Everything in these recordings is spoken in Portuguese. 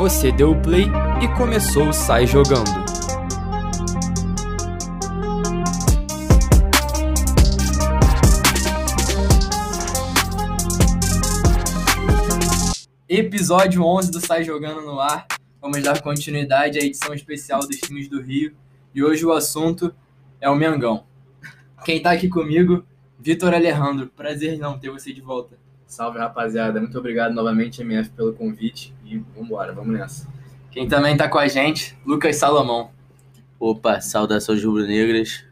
Você deu o play e começou o Sai Jogando. Episódio 11 do Sai Jogando no ar. Vamos dar continuidade à edição especial dos times do Rio. E hoje o assunto é o Mengão. Quem tá aqui comigo, Vitor Alejandro. Prazer não ter você de volta. Salve, rapaziada. Muito obrigado novamente, MF, pelo convite. E vambora, vamos nessa. Quem também tá com a gente, Lucas Salomão. Opa, saudações rubro-negras.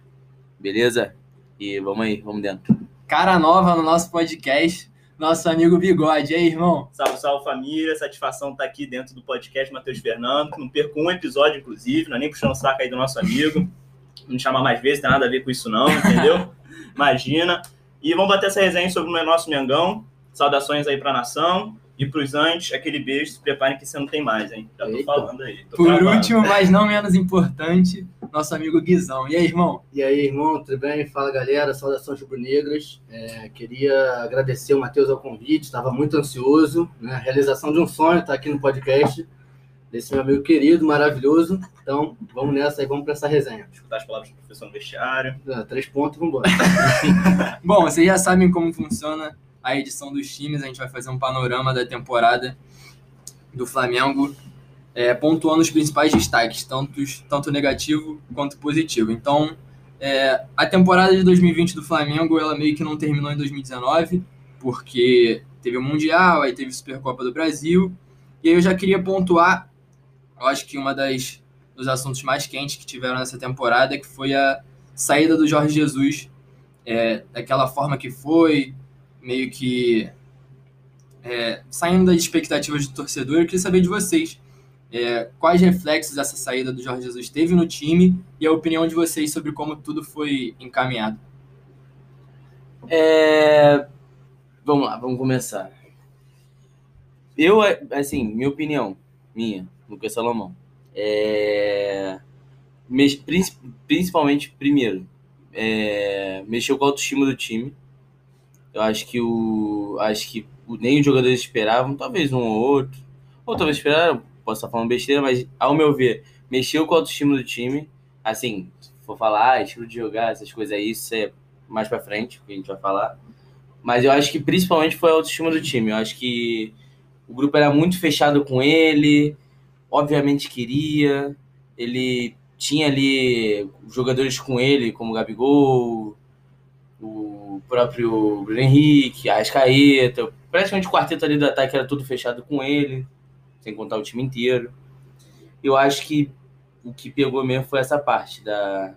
Beleza? E vamos aí, vamos dentro. Cara nova no nosso podcast, nosso amigo Bigode. E aí, irmão? Salve, salve família. Satisfação estar aqui dentro do podcast Matheus Fernando. Não perco um episódio, inclusive. Não é nem puxando o saco aí do nosso amigo. Não chamar mais vezes, tem nada a ver com isso, não, entendeu? Imagina. E vamos bater essa resenha sobre o nosso Mengão. Saudações aí pra nação. E pros antes, aquele beijo, se preparem que você não tem mais, hein? Já tô Eita. falando aí. tô Por último, mas não menos importante, nosso amigo Guizão. E aí, irmão? E aí, irmão, tudo bem? Fala, galera. Saudações rubro-negras. É, queria agradecer o Matheus ao convite, estava muito ansioso. Né? Realização de um sonho estar aqui no podcast desse meu amigo querido, maravilhoso. Então, vamos nessa aí, vamos para essa resenha. Escutar as palavras do professor no vestiário. Ah, três pontos, vamos embora. Bom, vocês já sabem como funciona a edição dos times. A gente vai fazer um panorama da temporada do Flamengo, é, pontuando os principais destaques, tanto, tanto negativo quanto positivo. Então, é, a temporada de 2020 do Flamengo, ela meio que não terminou em 2019, porque teve o Mundial, aí teve a Supercopa do Brasil. E aí eu já queria pontuar, eu acho que uma das dos assuntos mais quentes que tiveram nessa temporada, que foi a saída do Jorge Jesus é, daquela forma que foi, meio que é, saindo das expectativas do torcedor. Eu queria saber de vocês é, quais reflexos essa saída do Jorge Jesus teve no time e a opinião de vocês sobre como tudo foi encaminhado. É... Vamos lá, vamos começar. Eu, assim, minha opinião, minha, Lucas Salomão, é... principalmente, primeiro, é... mexeu com a autoestima do time. Eu acho que o. Acho que o- nem os jogadores esperavam, talvez um ou outro. Ou talvez esperaram, posso estar falando besteira, mas ao meu ver, mexeu com a autoestima do time. Assim, se for falar, ah, estilo de jogar, essas coisas aí, isso é mais pra frente, que a gente vai falar. Mas eu acho que principalmente foi a autoestima do time. Eu acho que o grupo era muito fechado com ele, obviamente queria. Ele tinha ali jogadores com ele, como o Gabigol, o próprio Bruno Henrique, a Ascaeta. Praticamente o quarteto ali do ataque era tudo fechado com ele, sem contar o time inteiro. Eu acho que o que pegou mesmo foi essa parte da,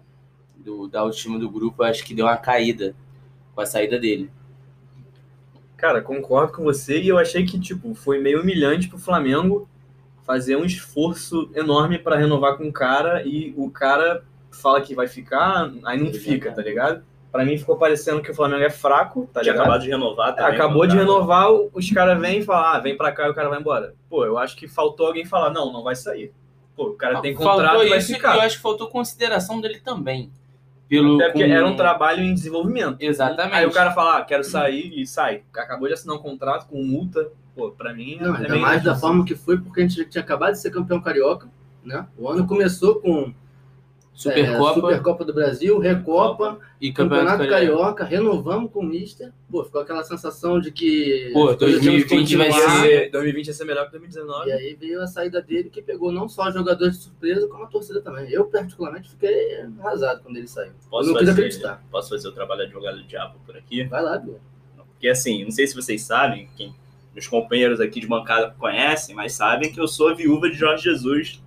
do, da autoestima do grupo. Eu acho que deu uma caída com a saída dele. Cara, concordo com você e eu achei que, tipo, foi meio humilhante pro Flamengo fazer um esforço enorme pra renovar com o cara e o cara fala que vai ficar, aí não fica, tá ligado? Pra mim ficou parecendo que o Flamengo é fraco, tá Tinha ligado? acabado de renovar também. Acabou de renovar, os caras vêm e falam, ah, vem pra cá e o cara vai embora. Pô, eu acho que faltou alguém falar, não, não vai sair. Pô, o cara tem contrato, faltou vai isso, ficar. e eu acho que faltou consideração dele também. Pelo, Até porque com- era um trabalho em desenvolvimento. Exatamente. Aí o cara fala, ah, quero sair e sai. Acabou de assinar um contrato com multa. Pô, pra mim Não, é ainda meio mais da forma que foi, porque a gente tinha acabado de ser campeão carioca. Né? O ano começou com Supercopa é, Supercopa do Brasil, Recopa, e Campeonato, Campeonato Carioca. Carioca, renovamos com o Mister. Pô, ficou aquela sensação de que. Pô, as coisas tinham que 2020 vai ser- ser- 2020 ia ser melhor que 2019. E aí veio a saída dele que pegou não só jogadores de surpresa, como a torcida também. Eu, particularmente, fiquei arrasado quando ele saiu. Posso eu não quis fazer, acreditar. posso fazer o trabalho de advogado do diabo por aqui? Vai lá, Bia. Porque assim, não sei se vocês sabem, quem meus companheiros aqui de bancada conhecem, mas sabem que eu sou a viúva de Jorge Jesus.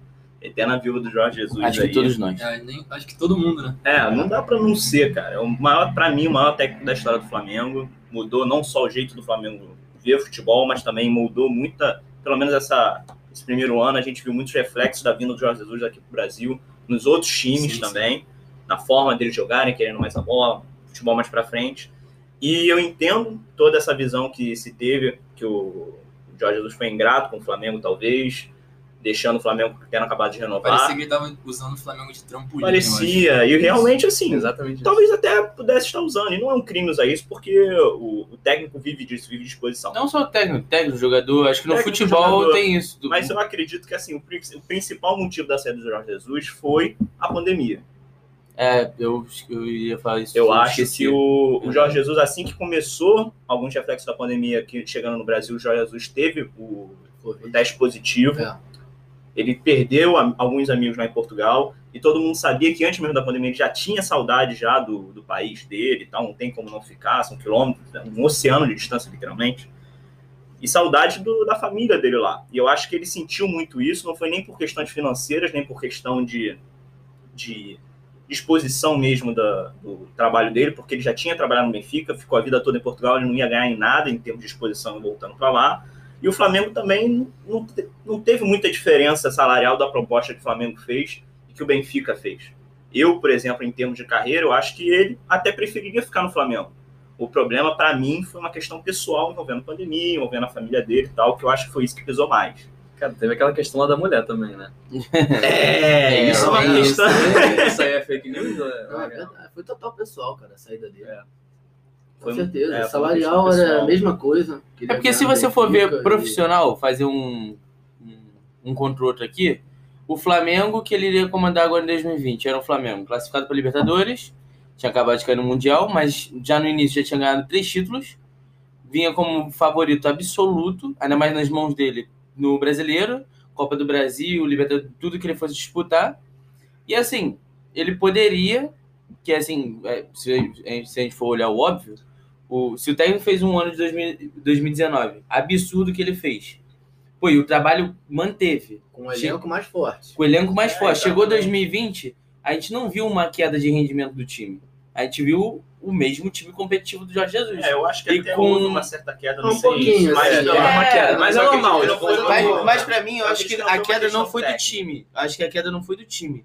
Eterna viúva do Jorge Jesus Acho aí. que todos nós. É, nem- acho que todo mundo, né? É, não dá pra não ser, cara. É o maior, pra mim, o maior técnico da história do Flamengo. Mudou não só o jeito do Flamengo ver futebol, mas também mudou muita. Pelo menos essa, esse primeiro ano, a gente viu muitos reflexos da vinda do Jorge Jesus aqui pro Brasil, nos outros times Sim, sim. também, na forma deles jogarem, querendo mais a bola, futebol mais pra frente. E eu entendo toda essa visão que se teve, que o Jorge Jesus foi ingrato com o Flamengo, talvez, deixando o Flamengo tendo acabado de renovar. Parecia que ele tava usando o Flamengo de trampolim. Parecia, e realmente assim, Exatamente. isso. talvez até pudesse estar usando, e não é um crime usar isso, porque o, o técnico vive disso, vive de exposição. Não só o técnico, técnico, jogador. Acho que no Técnico, futebol jogador. tem isso. do- Mas eu acredito que assim, o, o principal motivo da saída do Jorge Jesus foi a pandemia. É, eu, eu ia falar isso. Eu acho esqueci. que o, o Jorge Jesus, assim que começou alguns reflexos da pandemia aqui chegando no Brasil, o Jorge Jesus teve o, o teste positivo. É. Ele perdeu a- alguns amigos lá em Portugal e todo mundo sabia que antes mesmo da pandemia ele já tinha saudade já do, do país dele tal, não tem como não ficar, são quilômetros, né, um oceano de distância literalmente. E saudade do- da família dele lá. E eu acho que ele sentiu muito isso, não foi nem por questões financeiras, nem por questão de, de disposição mesmo da- do trabalho dele, porque ele já tinha trabalhado no Benfica, ficou a vida toda em Portugal, ele não ia ganhar em nada em termos de exposição voltando para lá. E o Flamengo também não, não teve muita diferença salarial da proposta que o Flamengo fez e que o Benfica fez. Eu, por exemplo, em termos de carreira, eu acho que ele até preferiria ficar no Flamengo. O problema, para mim, foi uma questão pessoal envolvendo pandemia, envolvendo a família dele e tal, que eu acho que foi isso que pesou mais. Cara, teve aquela questão lá da mulher também, né? É, isso é uma isso, questão. Isso aí é fake news? ou é- Não, é verdade. Foi total pessoal, cara, a saída dele. É. Com Foi- certeza. é, Salarial era a mesma coisa. É porque se você for ver profissional, fazer um, um, contra o outro aqui, o Flamengo que ele iria comandar agora em 2020 era um Flamengo classificado para Libertadores, tinha acabado de cair no Mundial, mas já no início já tinha ganhado três títulos, vinha como favorito absoluto, ainda mais nas mãos dele no Brasileiro, Copa do Brasil, Libertadores, tudo que ele fosse disputar. E assim, ele poderia, que assim, é, se, se a gente for olhar o óbvio, o, se o técnico fez um ano de 2000 2019, absurdo que ele fez. Pô, e o trabalho manteve. Com um elenco mais forte. Com o elenco mais É, forte. Chegou exatamente. 2020, a gente não viu uma queda de rendimento do time. A gente viu o mesmo time competitivo do Jorge Jesus. É, eu acho que E até com- houve uma certa queda, não Um sei pouquinho, mas assim, não, é, é uma queda. mas é normal, Mas, mas pra mim, eu acho que a queda não foi do time. Acho que a queda não foi do time.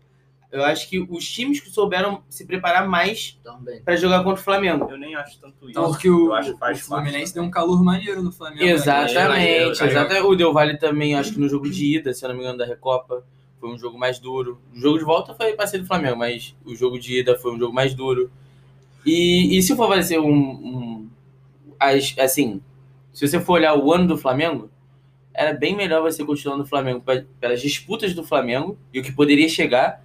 Eu acho que os times que souberam se preparar mais pra jogar contra o Flamengo. Eu nem acho tanto isso. Tanto que o, eu acho que o Fluminense deu um calor maneiro no Flamengo. né? Exatamente, Carioca. exatamente. O Del Valle também, acho que no jogo de ida, se eu não me engano, da Recopa, foi um jogo mais duro. O jogo de volta foi parceiro do Flamengo, mas o jogo de ida foi um jogo mais duro. E, e se for fazer um. um as- assim, se você for olhar o ano do Flamengo, era bem melhor você continuar no Flamengo pe- pelas disputas do Flamengo e o que poderia chegar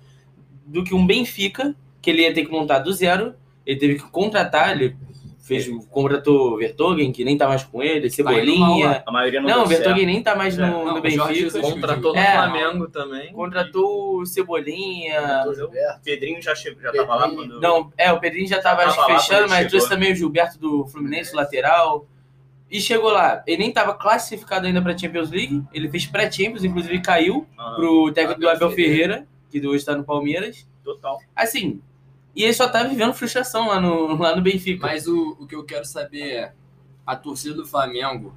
do que um Benfica, que ele ia ter que montar do zero, ele teve que contratar, ele fez, contratou Vertogen, que nem tá mais com ele, Tá Cebolinha. A maioria não, Não. Vertogen nem tá mais no, É, no não, o Jorge Benfica. Contratou no É. Flamengo também. Contratou o Cebolinha. O Pedrinho já, chegou, já tava lá Pedrinho. quando... Não, é, o Pedrinho já tava Já tava fechando, mas chegou. trouxe também o Gilberto do Fluminense, o lateral. E chegou lá. Ele nem tava classificado ainda pra Champions League. Ele fez pré-Champions, inclusive caiu Ah, pro técnico do Abel Abel Ferreira, que hoje tá no Palmeiras. total. Assim, e ele só tá vivendo frustração lá no, lá no Benfica. Mas o, o que eu quero saber é: a torcida do Flamengo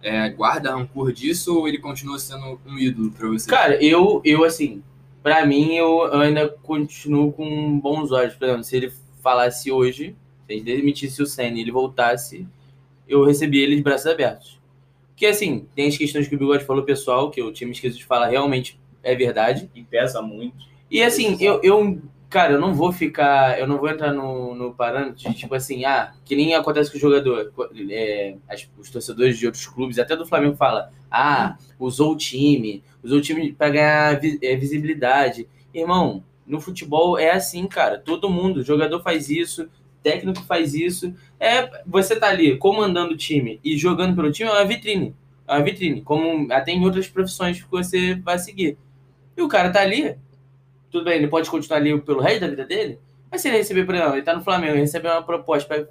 é, guarda rancor disso ou ele continua sendo um ídolo pra você? Cara, eu, eu assim, pra mim, eu ainda continuo com bons olhos. Por exemplo, se ele falasse hoje, se ele demitisse o Senna e ele voltasse, eu recebi ele de braços abertos. Porque, assim, tem as questões que o Bigode falou, pessoal, que eu tinha me esquecido de falar, realmente é verdade. E pesa muito. E, assim, eu, eu cara, eu não vou ficar, eu não vou entrar no, no parâmetro de, tipo assim, ah, que nem acontece com o jogador. É, as- os torcedores de outros clubes, até do Flamengo, fala, ah, usou o time, usou o time pra ganhar é, visibilidade. Irmão, no futebol é assim, cara. Todo mundo, jogador faz isso, técnico faz isso. É, você tá ali comandando o time e jogando pelo time é uma vitrine. É uma vitrine, como até em outras profissões que você vai seguir. E o cara tá ali, tudo bem, ele pode continuar ali pelo resto da vida dele, mas se ele receber, por exemplo, ele tá no Flamengo e receber uma proposta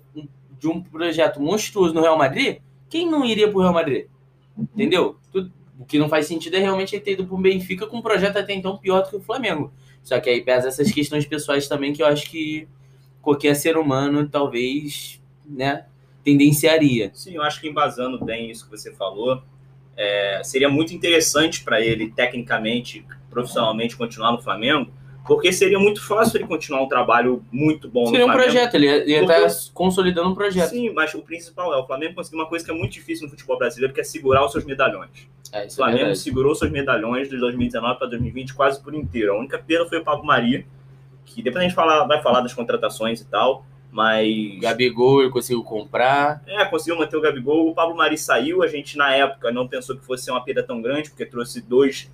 de um projeto monstruoso no Real Madrid, quem não iria pro Real Madrid? Entendeu? Tudo- o que não faz sentido é realmente ele ter ido pro Benfica com um projeto até então pior do que o Flamengo. Só que aí pesa essas questões pessoais também que eu acho que qualquer ser humano talvez, né, tendenciaria. Sim, eu acho que embasando bem isso que você falou, é, seria muito interessante para ele, tecnicamente, profissionalmente, continuar no Flamengo, Porque seria muito fácil ele continuar um trabalho muito bom Seria no um Flamengo. projeto, ele ia ia Porque- estar consolidando um projeto. Sim, mas o principal é o Flamengo conseguiu uma coisa que é muito difícil no futebol brasileiro, que é segurar os seus medalhões. É, O é Flamengo verdade. segurou seus medalhões de 2019 para 2020 quase por inteiro. A única perda foi o Pablo Maria, que depois a gente fala- vai falar das contratações e tal, mas Gabigol, ele conseguiu comprar. é, conseguiu manter o Gabigol. O Pablo Mari saiu, a gente na época não pensou que fosse ser uma perda tão grande, porque trouxe dois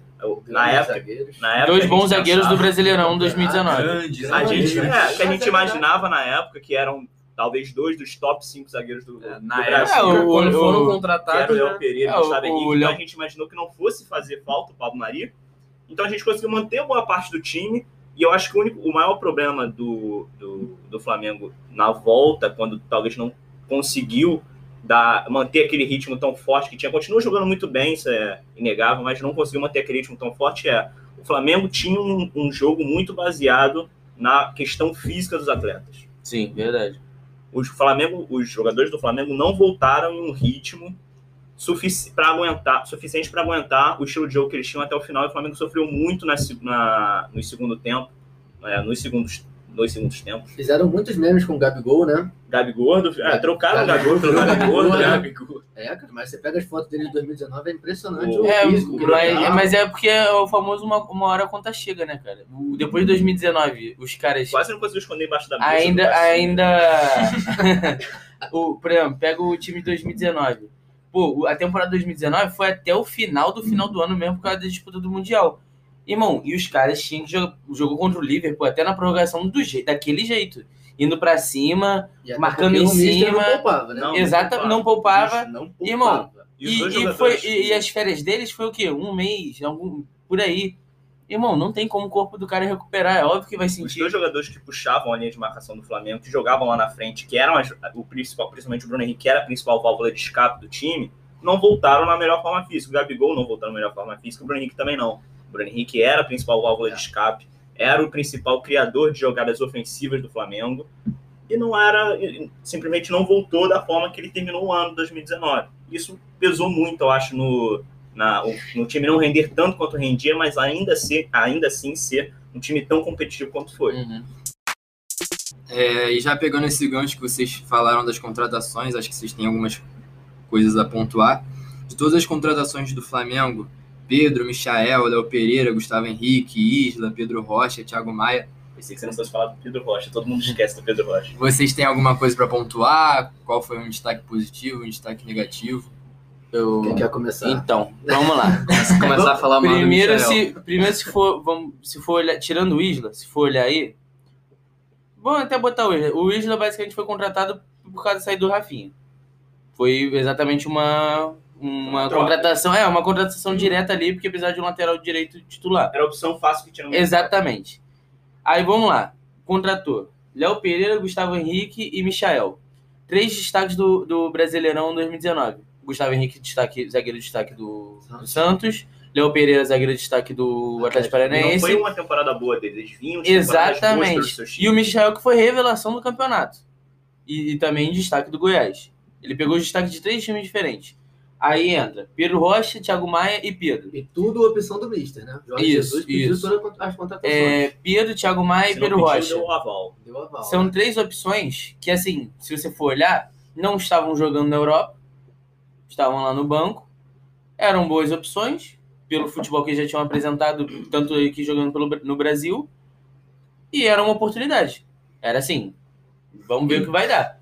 na Grandes época, zagueiros. na época Dois bons zagueiros do Brasileirão 2019. Grande, A gente, é, que a gente imaginava na época que eram talvez dois dos top 5 zagueiros do, É, do na Brasil. É, época, o- quando o- foram contratados, o Léo né? Pereira É, e o Gustavo o Henrique, Léo- então a gente imaginou que não fosse fazer falta o Pablo Mari. Então a gente conseguiu manter boa parte do time. E eu acho que o, único, o maior problema do, do, do Flamengo na volta, quando talvez não conseguiu dar, manter aquele ritmo tão forte que tinha, continua jogando muito bem, isso é inegável, mas não conseguiu manter aquele ritmo tão forte. É, o Flamengo tinha um, um jogo muito baseado na questão física dos atletas Sim, verdade. os Flamengo, os jogadores do Flamengo não voltaram em um ritmo sufici para aguentar, suficiente para aguentar o estilo de jogo que eles tinham até o final. E o Flamengo sofreu muito na, na- no segundo tempo, é, nos segundos, dois segundos tempos. Fizeram muitos memes com o Gabigol, né? Gabigol, é, trocaram o Gabigol, Gabigol pelo Gabigol, Gabigol, né? Gabigol. É, cara, mas você pega as fotos dele de 2019, é impressionante O- o É, físico ele mas, tá. mas é porque é o famoso uma, uma hora a conta chega, né, cara? O- Depois de 2019, os caras Quase não conseguiu esconder embaixo da mesa. ainda. do Brasil. ainda... o, por exemplo, pega o time de 2019. Pô, a temporada de 2019 foi até o final do final do ano mesmo por causa da disputa do Mundial. Irmão, e os caras tinham que jogar jogou contra o Liverpool até na prorrogação do je daquele jeito. Indo pra cima, E marcando em cima. Não poupava, né? Não, exata, poupava. não poupava. Não poupava. Irmão, E, os E, e foi, e, e as férias deles foi o quê? Um mês, algum, por aí. Irmão, não tem como o corpo do cara recuperar. É óbvio que vai Os sentir. dois jogadores que puxavam a linha de marcação do Flamengo, que jogavam lá na frente, que eram as- o principal, principalmente o Bruno Henrique, que era a principal válvula de escape do time, não voltaram na melhor forma física. O Gabigol não voltou na melhor forma física, o Bruno Henrique também não. O Bruno Henrique era a principal válvula de escape, era o principal criador de jogadas ofensivas do Flamengo, e não era, simplesmente não voltou da forma que ele terminou o ano de 2019. Isso pesou muito, eu acho, no, na, o- no time não render tanto quanto rendia, mas ainda, ser, ainda assim ser um time tão competitivo quanto foi. Uhum. É, e já pegando esse gancho que vocês falaram das contratações, acho que vocês têm algumas coisas a pontuar. De todas as contratações do Flamengo, Pedro, Michael, Léo Pereira, Gustavo Henrique, Isla, Pedro Rocha, Thiago Maia, Pensei que você não fosse falar do Pedro Rocha, todo mundo esquece do Pedro Rocha. vocês têm alguma coisa para pontuar? Qual foi um destaque positivo, um destaque negativo? Eu- Quem quer começar? Então, vamos lá. Se começar a falar mal do primeiro, se, primeiro, se for, vamos, se for olhar, tirando o Isla, se for olhar aí, vamos até botar o Isla. O Isla basicamente foi contratado por causa da saída do Rafinha. Foi exatamente uma, uma troca. contratação, é, uma contratação direta ali, porque precisava de um lateral direito titular. Era a opção fácil que tinha no Exatamente. Aí vamos lá. Contratou Léo Pereira, Gustavo Henrique e Michael. Três destaques do, do Brasileirão 2019. Gustavo Henrique, destaque, zagueiro de destaque do, do Santos. Léo Pereira, zagueiro de destaque do Atlético Não Paranaense. foi uma temporada boa deles, eles vinham de Exatamente. E o. Michael que foi revelação do campeonato. E, e também destaque do Goiás. Ele pegou os destaques de três times diferentes. Aí entra Pedro Rocha, Thiago Maia e Pedro. E tudo opção do Mister, né? Jorge Isso, Jesus pediu isso. todas as contratações. É, Pedro, Thiago Maia e Pedro pediu, Rocha. deu o aval. Deu aval. São três opções que, assim, se você for olhar, não estavam jogando na Europa, estavam lá no banco, eram boas opções, pelo futebol que já tinham apresentado, tanto aqui jogando pelo, no Brasil, e era uma oportunidade. Era assim, vamos ver o que vai dar.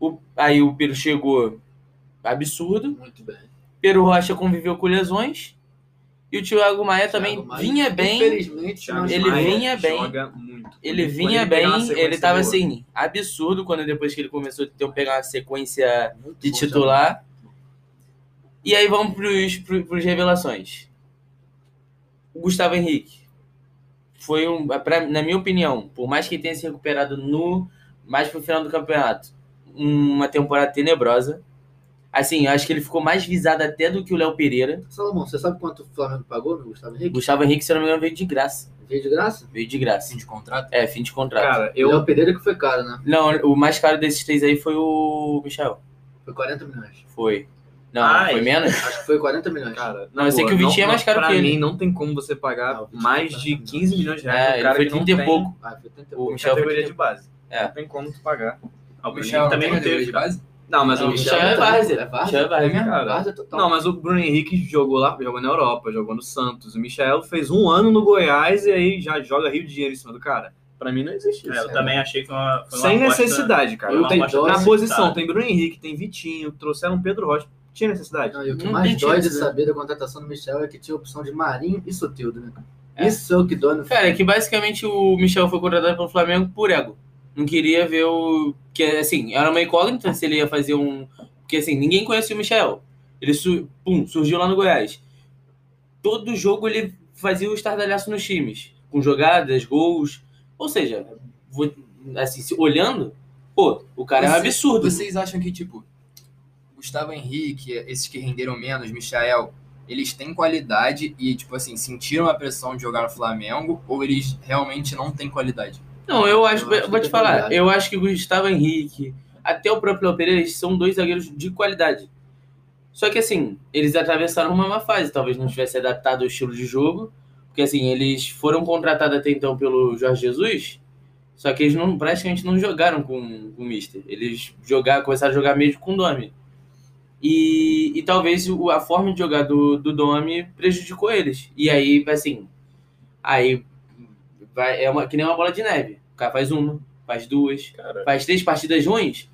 O- aí o Pedro chegou absurdo, Muito bem. Pedro Rocha conviveu com lesões, e o Thiago Maia também Thiago Maia, vinha bem, Infelizmente, ele Maia vinha bem. Joga muito. ele Quando vinha bem, ele tava boa. assim, absurdo quando depois que ele começou a ter um, pegar uma sequência muito de bom titular. E aí vamos pros, pros, pros revelações. O Gustavo Henrique foi um, pra, na minha opinião, por mais que tenha se recuperado no mais pro final do campeonato, uma temporada tenebrosa. Assim, eu acho que ele ficou mais visado até do que o Léo Pereira. Salomão, você sabe quanto o Flamengo pagou no Gustavo O Henrique? Gustavo Henrique, se eu não me engano, veio de graça. Veio de graça? Veio de graça. Fim de contrato? É, fim de contrato. Cara, Eu... eu, Léo Pereira que foi caro, né? Não, o mais caro desses três aí foi o Michel. Foi 40 milhões. Foi. Não, Ai. foi menos? Acho que foi 40 milhões. Cara, Não, eu sei que o Vitinho é mais caro pra que ele. mim, não tem como você pagar Não, o mais é de caro. 15 milhões de reais. É, pro ele cara foi que não 30 e tem pouco. Ah, foi 30 e O pouco. Categoria 30. de base. É. Não tem como tu pagar. Ah, o Michel também não categoria teve, de cara. base? Não, mas Não, o o Michel é tá- várzea. É várzea? Michel é várzea. Cara, Várzea total. Não, mas o Bruno Henrique jogou lá, jogou na Europa, jogou no Santos. O Michel fez um ano no Goiás e aí já joga Rio de Janeiro em cima do cara. Pra mim não existe É, isso. eu também achei que foi uma, foi uma Sem aposta- necessidade, cara. Eu uma tenho. Na posição tá. tem Bruno Henrique, tem Vitinho, trouxeram Pedro Rocha. Tinha necessidade. Não, e o que Não mais dói de né? saber da contratação do Michel é que tinha a opção de Marinho e Soteldo, né? É. Isso é o que dói no Cara, é que basicamente o Michel foi contratado pelo Flamengo por ego. Não queria ver o. Que assim, era uma incógnita se ele ia fazer um. Porque assim, ninguém conhecia o Michel. Ele. Pum, surgiu lá no Goiás. Todo jogo ele fazia o estardalhaço nos times. Com jogadas, gols. Ou seja, vou- assim, se- olhando, pô, o cara é um Você- absurdo. Vocês acham que, tipo, Gustavo Henrique, esses que renderam menos, Michael, eles têm qualidade e, tipo assim, sentiram a pressão de jogar no Flamengo ou eles realmente não têm qualidade? Não, eu acho, Eu vou te tem falar, eu acho que o Gustavo Henrique, até o próprio Léo Pereira, eles são dois zagueiros de qualidade. Só que assim, eles atravessaram uma má fase, talvez não tivesse adaptado ao estilo de jogo, porque assim, eles foram contratados até então pelo Jorge Jesus, só que eles não, praticamente não jogaram com, com o Mister. Eles jogaram, começaram a jogar mesmo com o Domi. E, e talvez a forma de jogar do, do Domi prejudicou eles. E aí, assim, aí vai, é uma, que nem uma bola de neve. O cara faz uma, faz duas, Cara, faz três partidas ruins,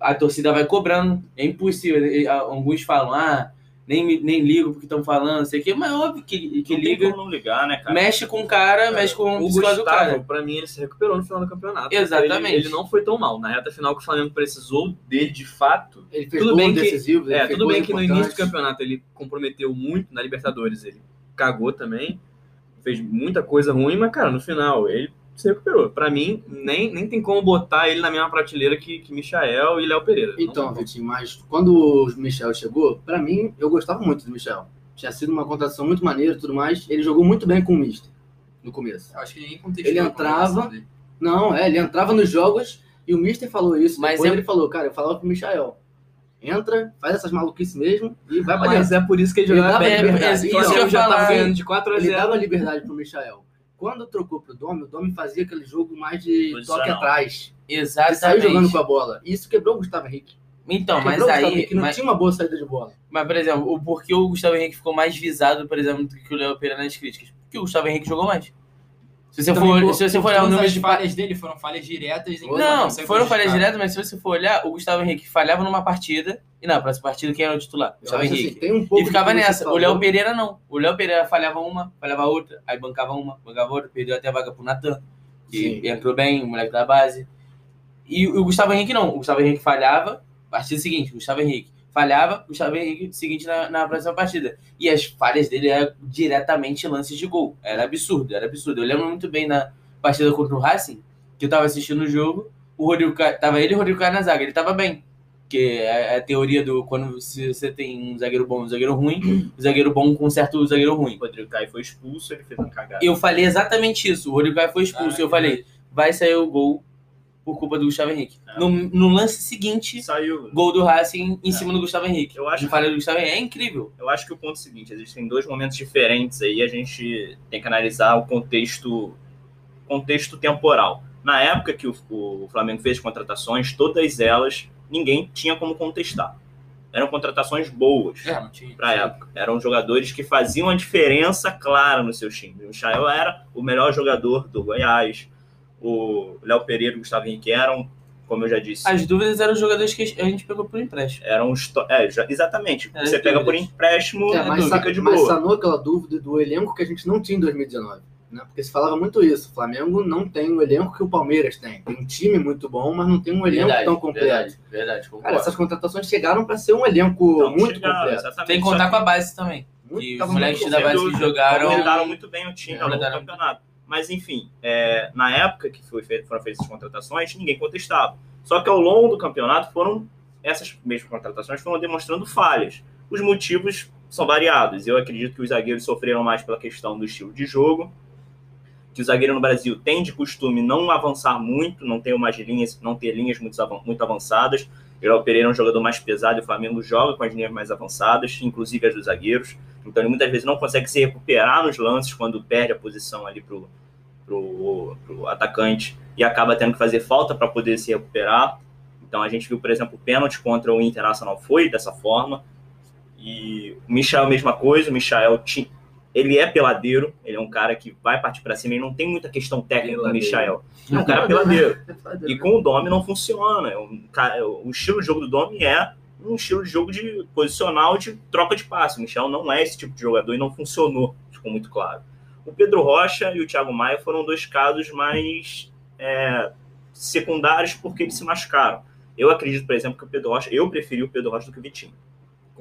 a torcida vai cobrando. É impossível. Alguns falam, ah, nem, nem ligo porque estão falando, não sei o quê, mas é óbvio que, que Não tem liga. como não ligar, né, cara? Mexe com o cara, Cara, mexe com o o psicológico do cara. Gustavo, pra mim, ele se recuperou no final do campeonato. Exatamente. Ele, ele não foi tão mal. Na reta final que o Flamengo precisou dele de fato. Ele fez Tudo bem que- decisivos, ele É, fez tudo bem que no início do campeonato ele comprometeu muito na Libertadores. Ele cagou também. Fez muita coisa ruim, mas, cara, no final ele se recuperou. Pra mim, nem, nem tem como botar ele na mesma prateleira que, que Michael e Léo Pereira. Então, Vitinho, mas quando o Michel chegou, pra mim, eu gostava muito do Michel. Tinha sido uma contratação muito maneira e tudo mais. Ele jogou muito bem com o Mister no começo. Eu acho que ninguém contestou Ele entrava-. Não, é, ele entrava nos jogos e o Mister falou isso. Mas Depois é- ele falou, cara, eu falava pro Michel. Entra, faz essas maluquices mesmo e vai pra Mas é por isso que ele Ele jogava bem. liberdade. É, Isso o que eu já tava ganhando de 4 a Ele 0. dava liberdade pro Michel. Quando trocou pro Domi, o Domi fazia aquele jogo mais de Posicional. toque atrás. Ele saiu Exatamente. jogando com a bola. Isso quebrou o Gustavo Henrique. Então, mas quebrou o Gustavo aí. Henrique, não mas- tinha uma boa saída de bola. Mas, por exemplo, o porquê o Gustavo Henrique ficou mais visado, por exemplo, do que o Léo Pereira nas críticas? Porque o Gustavo Henrique jogou mais. Se você Também, for, pô, se você for olhar o número as de falhas dele foram falhas diretas. em Não, foram falhas diretas, mas se você for olhar, o Gustavo Henrique falhava numa partida, e na próxima partida quem era o titular? Eu Gustavo assim, Henrique. tem um pouco E ficava nessa. O. Léo Pereira não. O Léo Pereira falhava uma, falhava outra, aí bancava uma, bancava outra, perdeu até a vaga pro Natan, que Sim. entrou bem, o moleque da base. E o Gustavo Henrique não. O Gustavo Henrique falhava, partida seguinte, Gustavo Henrique. Falhava, Gustavo Henrique seguinte na, na próxima partida. E as falhas dele eram diretamente lances de gol. Era absurdo, era absurdo. Eu lembro muito bem na partida contra o Racing, que eu tava assistindo o jogo, o Rodrigo tava ele e o Rodrigo Caio na zaga, ele tava bem. Que é a teoria do quando você tem um zagueiro bom e um zagueiro ruim, o zagueiro bom conserta o zagueiro ruim. O Rodrigo Caio foi expulso, ele fez uma cagada. Eu falei exatamente isso. O Rodrigo Caio foi expulso. Ah, eu falei, vai sair o gol por culpa do Gustavo Henrique. É. No, no lance seguinte, Saiu. gol do Racing em É. cima do Gustavo Henrique. Eu acho de falha do Gustavo Henrique. É incrível. Eu acho que o ponto é o seguinte, existem dois momentos diferentes aí, a gente tem que analisar o contexto, contexto temporal. Na época que o, o Flamengo fez contratações, todas elas, ninguém tinha como contestar. Eram contratações boas É, para a época. Eram jogadores que faziam a diferença clara no seu time. O Michael era o melhor jogador do Goiás. O Léo Pereira e o Gustavo Henrique eram, como eu já disse, As dúvidas eram os jogadores que a gente pegou por empréstimo. eram os. É, já- exatamente. Era Você pega por empréstimo, É, mas, sa fica de mas boa. sanou aquela dúvida do elenco que a gente não tinha em 2019. Né? Porque se falava muito isso. O Flamengo não tem o elenco que o Palmeiras tem. Tem um time muito bom, mas não tem um elenco tão completo. Verdade, verdade. Concordo. Cara, essas contratações chegaram para ser um elenco Então, muito chegaram, completo. exatamente. Tem que contar com a base também. Muito, Que os moleques da base que jogaram. Completaram muito bem o time É, ao longo do campeonato. Mas, enfim, é, na época que foi fe- foram feitas as contratações, ninguém contestava. Só que ao longo do campeonato foram essas mesmas contratações foram demonstrando falhas. Os motivos são variados. Eu acredito que os zagueiros sofreram mais pela questão do estilo de jogo, que o zagueiro no Brasil tem de costume não avançar muito, não ter umas linhas, não ter linhas muito avançadas. Geraldo Pereira é um jogador mais pesado e o Flamengo joga com as linhas mais avançadas, inclusive as dos zagueiros. Então ele muitas vezes não consegue se recuperar nos lances quando perde a posição ali pro, pro, atacante e acaba tendo que fazer falta para poder se recuperar. Então a gente viu, por exemplo, o pênalti contra o Internacional foi dessa forma. E o Michel, mesma coisa, o Michel ele é peladeiro, ele é um cara que vai partir para cima, ele não tem muita questão técnica com o Peladeiro. Michel. É um cara peladeiro. É E com o Domi não funciona. É um ca- o estilo de jogo do Domi é um estilo de jogo de posicional de troca de passe. O Michel não é esse tipo de jogador e não funcionou, ficou muito claro. O Pedro Rocha e o Thiago Maia foram dois casos mais é, secundários porque eles se machucaram. Eu acredito, por exemplo, que o Pedro Rocha, eu preferi o Pedro Rocha do que o Vitinho.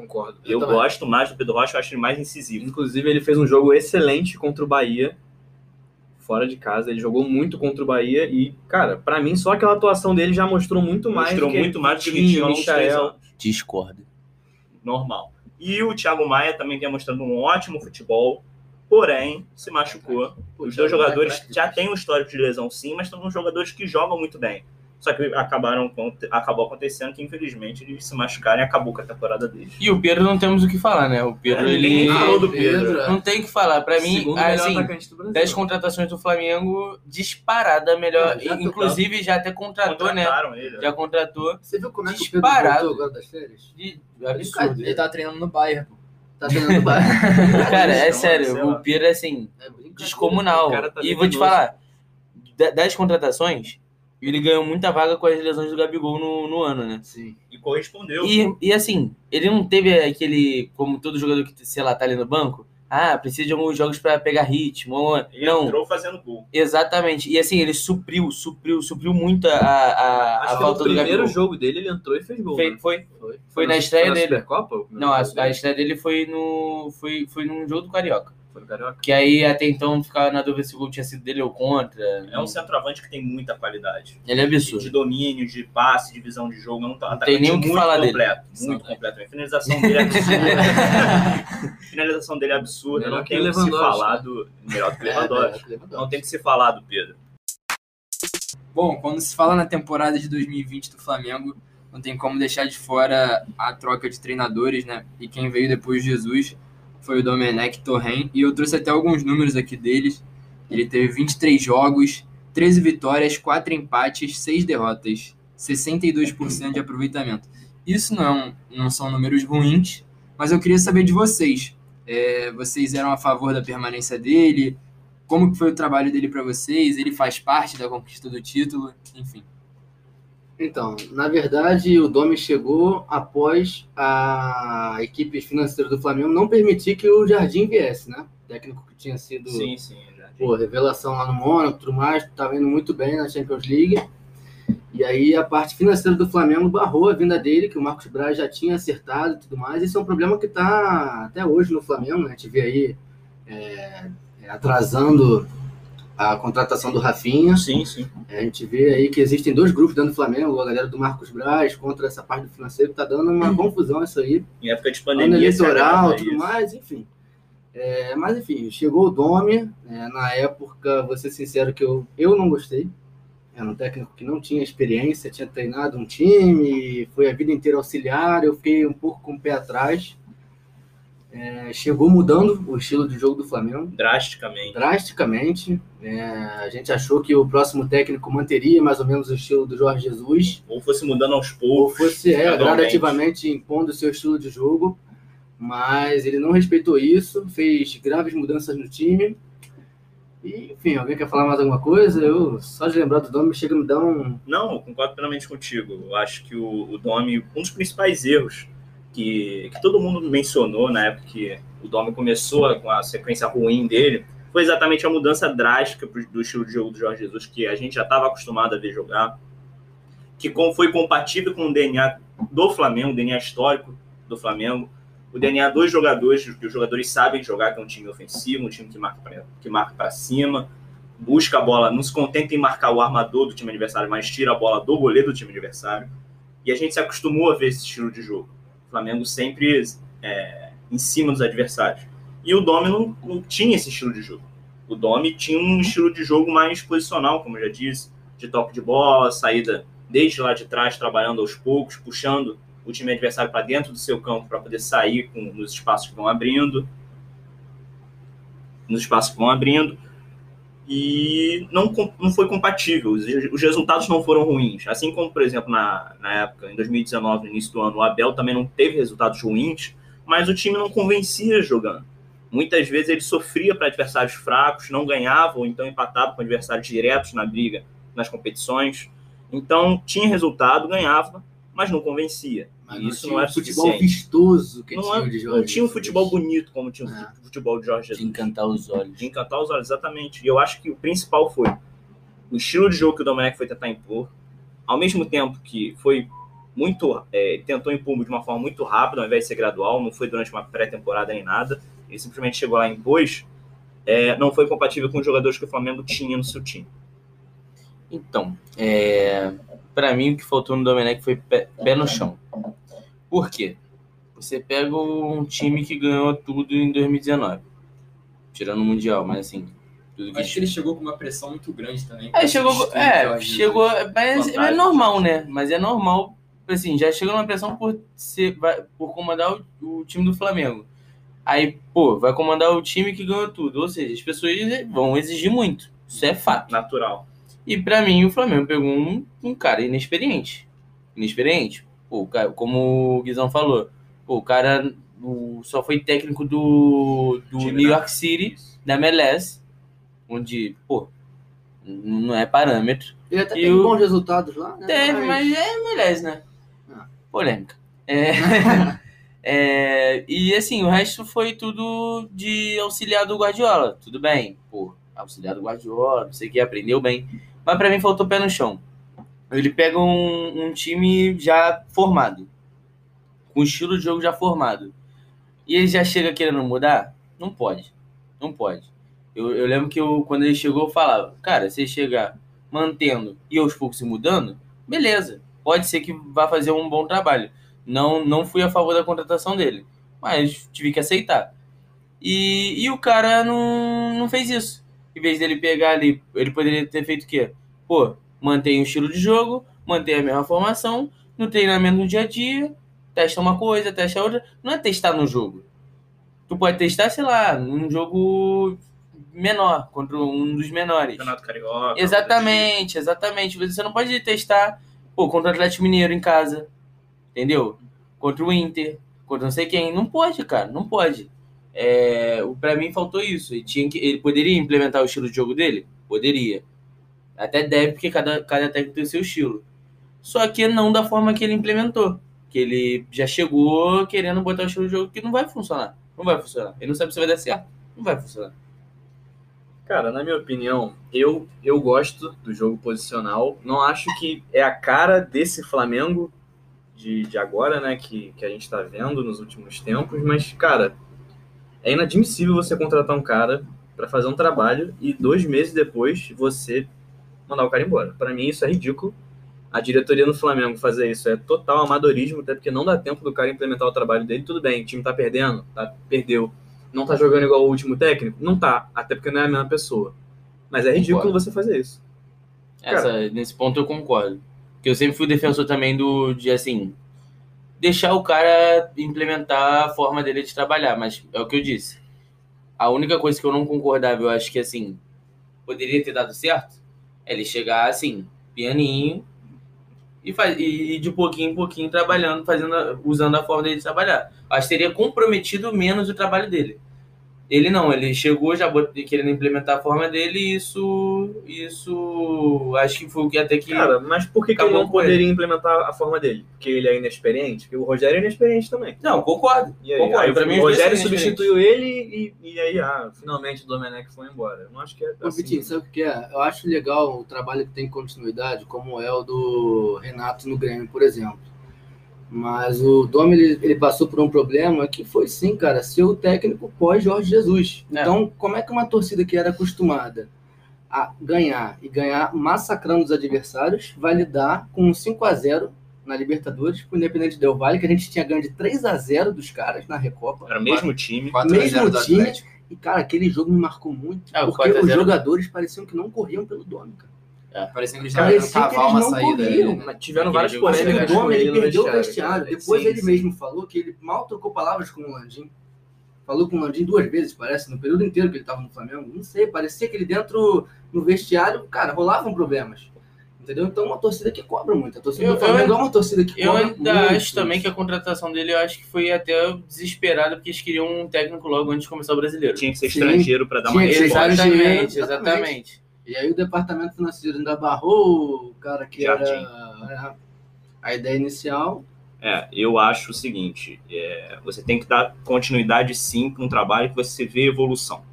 Concordo. Eu, também. gosto mais do Pedro Rocha, eu acho ele mais incisivo. Inclusive, ele fez um jogo excelente contra o Bahia, fora de casa. Ele jogou muito contra o Bahia e, cara, pra mim, só aquela atuação dele já mostrou muito mais. Mostrou do que muito mais do que uns três Michael. Discordo. normal. E o Thiago Maia também vinha mostrando um ótimo futebol, porém se machucou. Os dois jogadores já têm um histórico de lesão sim, mas são jogadores que jogam muito bem. Só que acabaram acabou acontecendo que infelizmente eles se machucaram e acabou com a temporada deles. E o Pedro não temos o que falar, né? O Pedro, É, ele. falou do Pedro. Não tem o que falar. Pra mim, Segundo assim, atacante do Brasil. 10 contratações do Flamengo, disparada melhor. É, já Inclusive, já até contratou, né? Contrataram ele. Já contratou. Você viu como é que o Pedro Disparado. voltou agora das férias? De absurdo. Ele tá treinando no Bayern, pô. Tá treinando baixo. Cara, é sério, o Pedro é assim, É descomunal. O tá e vou te falar, da- das contratações, ele ganhou muita vaga com as lesões do Gabigol no, no ano, né? Sim. E correspondeu. E, e assim, ele não teve aquele, como todo jogador que, sei lá, tá ali no banco, ah, precisa de alguns jogos pra pegar ritmo. Ele Não, entrou fazendo gol. exatamente. E assim, ele supriu, supriu, supriu muito a, a, Acho a falta no do primeiro Gabigol. jogo dele, ele entrou e fez gol. Foi, né? foi, Foi. foi na no- estreia na dele. Supercopa? o primeiro Não, a, a dele? estreia dele foi no. Foi, foi num jogo do Carioca. Foi no Carioca. Que aí até então ficava na dúvida se o gol tinha sido dele ou contra. É um centroavante que tem muita qualidade. Ele é De absurdo. domínio, de passe, de visão de jogo. É um atacante tem nem o que muito falar dele. completo. Muito completo. A finalização dele é absurda. a finalização dele é absurda. Melhor Não que tem o o que se Lewandowski, falar né? do. Melhor que o É, Lewandowski. é. Não tem que se falar do Pedro. Bom, quando se fala na temporada de 2020 do Flamengo, não tem como deixar de fora a troca de treinadores, né? E quem veio depois de Jesus foi o Domenech Torren. E eu trouxe até alguns números aqui deles. Ele teve 23 jogos, 13 vitórias, 4 empates, 6 derrotas, 62% de aproveitamento. Isso não, é não são números ruins, mas eu queria saber de vocês. É, vocês eram a favor da permanência dele? Como foi o trabalho dele para vocês? Ele faz parte da conquista do título? Enfim. Então, na verdade, o Domi chegou após a equipe financeira do Flamengo não permitir que o Jardim viesse, né? Técnico que tinha sido Sim, sim. pô, revelação lá no Mônaco, tudo mais, tá indo muito bem na Champions League. E aí a parte financeira do Flamengo barrou a vinda dele, que o Marcos Braz já tinha acertado e tudo mais. Isso é um problema que tá até hoje no Flamengo, né? A gente vê aí é, é, atrasando a contratação do Rafinha. Sim, sim. É, A gente vê aí que existem dois grupos dentro do Flamengo, a galera do Marcos Braz contra essa parte do financeiro, que tá dando uma confusão isso aí. Em época de Ano pandemia. se eleitoral, tudo isso. mais, enfim. É, mas enfim, chegou o Domi, é, na época, vou ser sincero que eu, eu não gostei. Era um técnico que não tinha experiência, tinha treinado um time, foi a vida inteira auxiliar, eu fiquei um pouco com o pé atrás. É, chegou mudando o estilo de jogo do Flamengo Drasticamente. drasticamente. É, a gente achou que o próximo técnico manteria mais ou menos o estilo do Jorge Jesus, Ou fosse mudando aos ou poucos. fosse é, gradativamente impondo o seu estilo de jogo, mas ele não respeitou isso, fez graves mudanças no time. E, enfim, alguém quer falar mais alguma coisa? Eu, só de lembrar do nome, chega a me dar um. Não, concordo plenamente contigo. Eu acho que o, o Domi, um dos principais erros que, que todo mundo mencionou na época que o Domi começou com a sequência ruim dele, foi exatamente a mudança drástica do estilo de jogo do Jorge Jesus, que a gente já estava acostumado a ver jogar, que foi compatível com o DNA do Flamengo, o DNA histórico do Flamengo, o DNA dos jogadores, que os jogadores sabem jogar, que é um time ofensivo, um time que marca pra- que marca para cima, busca a bola, não se contenta em marcar o armador do time adversário, mas tira a bola do goleiro do time adversário. E a gente se acostumou a ver esse estilo de jogo. Flamengo sempre é, em cima dos adversários. E o Domi não, não tinha esse estilo de jogo. O Domi tinha um estilo de jogo mais posicional, como eu já disse, de toque de bola, saída desde lá de trás, trabalhando aos poucos, puxando o time adversário para dentro do seu campo para poder sair com, nos espaços que vão abrindo. Nos espaços que vão abrindo. E não, não foi compatível. Os, os resultados não foram ruins. Assim como, por exemplo, na, na época, em 2019, no início do ano, o Abel também não teve resultados ruins, mas o time não convencia jogando. Muitas vezes ele sofria para adversários fracos, não ganhava ou então empatava com adversários diretos na briga, nas competições. Então tinha resultado, ganhava, mas não convencia. Mas não isso não um era futebol vistoso que Não, tinha é- o de não Jorge tinha um Jesus. futebol bonito como tinha o É. futebol de Jorge De Jesus. encantar os olhos. De encantar os olhos, exatamente. E eu acho que o principal foi o estilo de jogo que o Domenech foi tentar impor, ao mesmo tempo que foi muito. é, tentou impor de uma forma muito rápida, ao invés de ser gradual, não foi durante uma pré-temporada nem nada. Ele simplesmente chegou lá e impôs. é, não foi compatível com os jogadores que o Flamengo tinha no seu time. Então, é, para mim o que faltou no Domenech foi pé, pé no chão. Por quê? Você pega um time que ganhou tudo em 2019, tirando o Mundial, mas assim, tudo que Acho que ele chegou com uma pressão muito grande também. É, chegou, é, chegou, Jesus. mas é normal, né? Mas é normal, assim, já chegou numa pressão por ser, por comandar o, o time do Flamengo. Aí, pô, vai comandar o time que ganhou tudo, ou seja, as pessoas vão exigir muito. Isso é fato. Natural. E pra mim, o Flamengo pegou um, um cara inexperiente. Inexperiente. Pô, o cara, como o Guizão falou, pô, o cara o- só foi técnico do, do New York City, da MLS, onde, pô, não é parâmetro. Ele até E teve o- bons resultados lá, né? Teve, mas é MLS, né? Ah. Polêmica. É, é, e assim, o resto foi tudo de auxiliar do Guardiola. Tudo bem, pô, auxiliar do Guardiola, não sei o que, aprendeu bem. Mas pra mim faltou pé no chão. Ele pega um, um time já formado, com estilo de jogo já formado. E ele já chega querendo mudar? Não pode. Não pode. Eu, eu lembro que eu, quando ele chegou, eu falava, cara, se chegar mantendo e aos poucos se mudando, beleza. Pode ser que vá fazer um bom trabalho. Não, não fui a favor da contratação dele, mas tive que aceitar. E, e o cara não, não fez isso. Em vez dele pegar ali, ele poderia ter feito o quê? Pô, mantém o estilo de jogo, mantém a mesma formação, no treinamento no dia a dia, testa uma coisa, testa outra. Não é testar no jogo. Tu pode testar, sei lá, num jogo menor, contra um dos menores. Campeonato Carioca. Exatamente, exatamente. Você não pode testar, pô, contra o Atlético Mineiro em casa, entendeu? Contra o Inter, contra não sei quem. Não pode, cara, não pode. É, pra mim faltou isso. Ele, tinha que, ele poderia implementar o estilo de jogo dele? Poderia. Até deve, porque cada, cada técnico tem seu estilo. Só que não da forma que ele implementou. Que ele já chegou querendo botar o estilo de jogo que não vai funcionar. Não vai funcionar. Ele não sabe se vai dar certo. Não vai funcionar. Cara, na minha opinião, eu, eu gosto do jogo posicional. Não acho que é a cara desse Flamengo de, de agora, né? Que, que a gente tá vendo nos últimos tempos. Mas, cara, é inadmissível você contratar um cara pra fazer um trabalho e dois meses depois você mandar o cara embora. Pra mim, isso é ridículo. A diretoria no Flamengo fazer isso é total amadorismo, até porque não dá tempo do cara implementar o trabalho dele. Tudo bem, o time tá perdendo, tá, perdeu. Não tá jogando igual o último técnico? Não tá, até porque não é a mesma pessoa. Mas é ridículo Concordo. você fazer isso. Essa, nesse ponto eu concordo. Porque eu sempre fui defensor também do de assim deixar o cara implementar a forma dele de trabalhar, mas é o que eu disse. A única coisa que eu não concordava, eu acho que assim, poderia ter dado certo, é ele chegar assim, pianinho e, faz, e de pouquinho em pouquinho trabalhando, fazendo, usando a forma dele de trabalhar. Acho que teria comprometido menos o trabalho dele. Ele não, ele chegou já querendo implementar a forma dele e isso, isso acho que foi o que até que... Cara, mas por que, que ele Acabou não com ele. poderia implementar a forma dele? Porque ele é inexperiente? Porque o Rogério é inexperiente também. Não, concordo. E aí, concordo. aí pra mim, o Rogério substituiu ele e, e aí, ah, finalmente o Domenech foi embora. Eu não acho que é Ô, assim. Vitinho, sabe o que é? Eu acho legal o trabalho que tem continuidade, como é o do Renato no Grêmio, por exemplo. Mas o Domi, ele, ele passou por um problema que foi, sim, cara, ser o técnico pós-Jorge Jesus. É. Então, como é que uma torcida que era acostumada a ganhar e ganhar massacrando os adversários vai lidar com um 5 a 0 na Libertadores com o Independente Del Valle, que a gente tinha ganho de 3 a 0 dos caras na Recopa. Era o mesmo time. 4 a 0 Mesmo do time. E, cara, aquele jogo me marcou muito. O porque 4 a os 0. jogadores pareciam que não corriam pelo Domi, cara. Parecendo que eles já Parecia que eles uma não saída. né? Mas tiveram várias o polêmicas com Dome, ele ele perdeu o vestiário. Depois Sim, ele sim. mesmo falou que ele mal trocou palavras com o Landim. Falou com o Landim duas vezes, parece, no período inteiro que ele estava no Flamengo. Não sei, parecia que ele dentro, no vestiário, cara, rolavam problemas. Entendeu? Então, uma torcida que cobra muito. A torcida Eu- do Flamengo eu- é uma torcida que Eu cobra ainda muito. acho também que a contratação dele, eu acho que foi até desesperada, porque eles queriam um técnico logo antes de começar o brbrasileiro. Tinha que ser Sim. estrangeiro pra dar uma resposta. estrangeiro. Exatamente, exatamente. E aí o departamento financeiro ainda barrou o cara que Jardim. era é, a ideia inicial. É, eu acho o seguinte: é, você tem que dar continuidade sim para um trabalho que você vê evolução.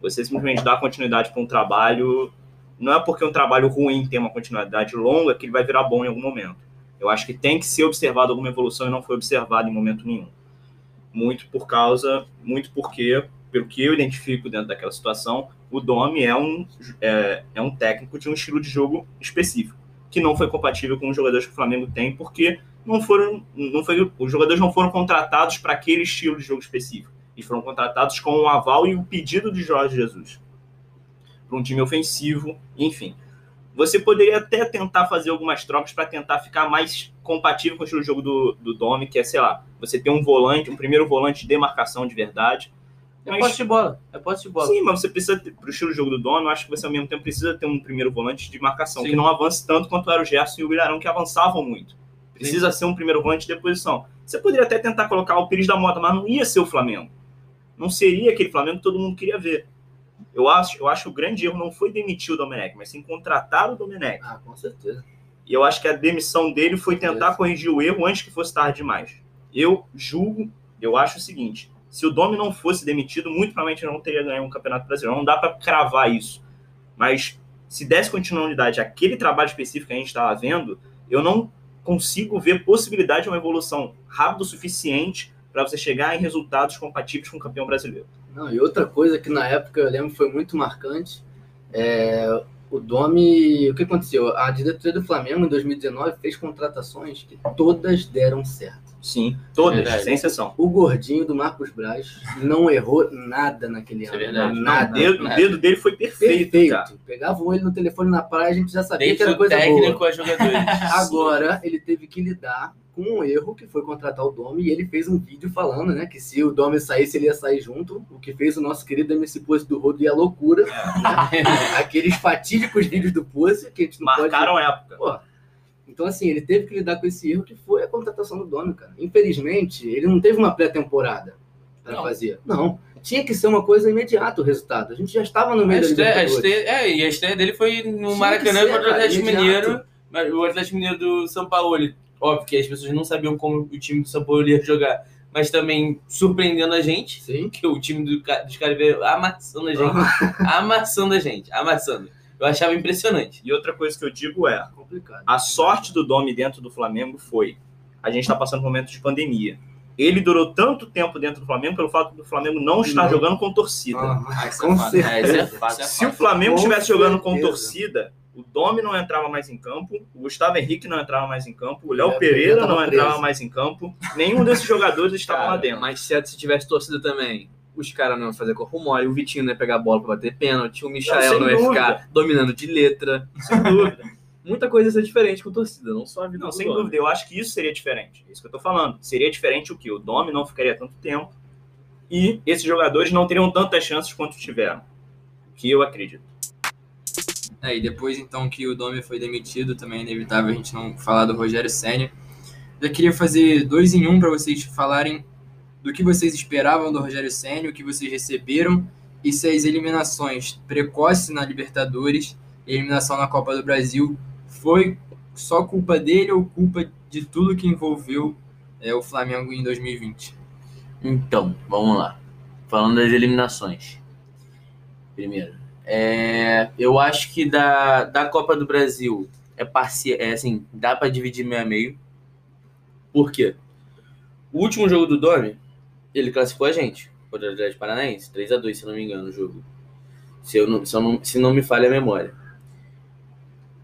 Você simplesmente dá continuidade para um trabalho, não é porque um trabalho ruim tem uma continuidade longa que ele vai virar bom em algum momento. Eu acho que tem que ser observado alguma evolução e não foi observado em momento nenhum. Muito por causa, muito porque, pelo que eu identifico dentro daquela situação, o Domi é um, é, é um técnico de um estilo de jogo específico, que não foi compatível com os jogadores que o Flamengo tem, porque não foram, não foi, os jogadores não foram contratados para aquele estilo de jogo específico. E foram contratados com o aval e o pedido de Jorge Jesus. Para um time ofensivo, enfim. Você poderia até tentar fazer algumas trocas para tentar ficar mais compatível com o estilo de jogo do, do Domi, que é, sei lá, você ter um volante, um primeiro volante de demarcação de verdade. É posse de bola. É posse de bola. Sim, mas você precisa, ter, pro estilo de jogo do eu acho que você ao mesmo tempo precisa ter um primeiro volante de marcação, Sim. que não avance tanto quanto era o Gerson e o Bilharão, que avançavam muito. Precisa ser um primeiro volante de posição. Você poderia até tentar colocar o Pires da Mota, mas não ia ser o Flamengo. Não seria aquele Flamengo que todo mundo queria ver. Eu acho, eu acho que o grande erro não foi demitir o Domenech, mas sim contratar o Domenech. Ah, com certeza. E eu acho que a demissão dele foi tentar corrigir o erro antes que fosse tarde demais. Eu julgo, eu acho o seguinte: se o Domi não fosse demitido, muito provavelmente não teria ganho um campeonato brasileiro. Não dá para cravar isso. Mas se desse continuidade àquele trabalho específico que a gente estava vendo, eu não consigo ver possibilidade de uma evolução rápida o suficiente para você chegar em resultados compatíveis com o campeão brasileiro. Não, e outra coisa que na época eu lembro foi muito marcante, é, o Domi, o que aconteceu? A diretoria do Flamengo em 2019 fez contratações que todas deram certo. Sim, todas, verdade. sem exceção. O gordinho do Marcos Braz não errou nada naquele Isso é ano. verdade. Nada. o, dedo, nada. dedo dele foi perfeito, Perfeito. cara. Pegavam ele no telefone na praia, a gente já sabia que Desde era o coisa técnico boa. a jogadores. Agora ele teve que lidar com um erro que foi contratar o Domi e ele fez um vídeo falando, né, que se o Domi saísse ele ia sair junto, o que fez o nosso querido MC Pose do Rodo e a loucura, né? aqueles fatídicos vídeos do Pose que a gente não pode Marcaram época. Pô, então, assim, ele teve que lidar com esse erro que foi a contratação do Domi, cara. Infelizmente, ele não teve uma pré-temporada para fazer. Não. Tinha que ser uma coisa imediata o resultado. A gente já estava no A meio da estreia, a Libertadores. estreia- é, e a estreia dele foi no Tinha Maracanã ser, contra o Atlético. Mineiro. Mas O Atlético Mineiro do São Paulo, ele- óbvio que as pessoas não sabiam como o time do São Paulo ia jogar, mas também surpreendendo a gente, Sim. que o time do, dos caras veio amassando a gente, amassando a gente, amassando. Eu achava impressionante. E outra coisa que eu digo é, Complicado. a sorte do Domi dentro do Flamengo foi, a gente está passando por um momento de pandemia. Ele durou tanto tempo dentro do Flamengo pelo fato do Flamengo não estar Não. jogando com torcida. Ah, Ah, isso com é certeza. É, é é Se o. Flamengo estivesse jogando com certeza. torcida, o Domi não entrava mais em campo, o Gustavo Henrique não entrava mais em campo, o Léo Léo Pereira não entrava preso. mais em campo, nenhum desses jogadores estava lá dentro. mas se, se tivesse torcida também, os caras não iam fazer corpo mole, o Vitinho não ia pegar a bola pra bater pênalti, o Não, Michael sem não, ia dúvida. ficar dominando de letra. Sem dúvida. Muita coisa ia ser diferente com torcida, não só a vida Não, do sem dúvida. Eu acho que isso seria diferente. É isso que eu tô falando. Seria diferente o que? O Domi não ficaria tanto tempo e esses jogadores não teriam tantas chances quanto tiveram. Que eu acredito. É, e depois então que o Domi foi demitido, também é inevitável a gente não falar do Rogério Senna. Já queria fazer dois em um para vocês falarem do que vocês esperavam do Rogério Senna, o que vocês receberam e se as eliminações precoces na Libertadores e eliminação na Copa do Brasil foi só culpa dele ou culpa de tudo que envolveu é, o Flamengo em 2020. Então, vamos lá. Falando das eliminações. Primeiro, é, eu acho que da, da Copa do Brasil é parcial, é assim, dá pra dividir meio a meio. Por quê? O último jogo do Domi, ele classificou a gente contra o Atlético Paranaense, 3 a 2 se não me engano, o jogo. Se, eu não, se, eu não, se não me falha a memória.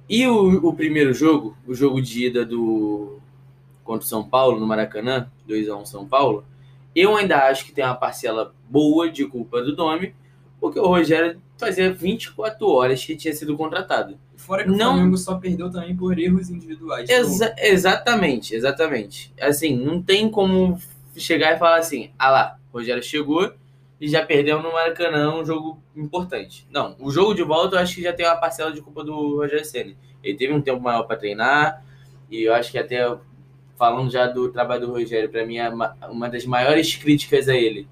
E o, o primeiro jogo, o jogo de ida do contra o São Paulo, no Maracanã, 2 a 1 São Paulo, eu ainda acho que tem uma parcela boa de culpa do Domi, porque o Rogério fazia 24 horas que tinha sido contratado. Fora que o Não- Flamengo só perdeu também por erros individuais. Exa- exatamente, exatamente. Assim, não tem como chegar e falar assim, ah lá, o Rogério chegou e já perdeu no Maracanã um jogo importante. Não, o jogo de volta eu acho que já tem uma parcela de culpa do Rogério Ceni. Ele teve um tempo maior para treinar e eu acho que até falando já do trabalho do Rogério, para mim é uma das maiores críticas a ele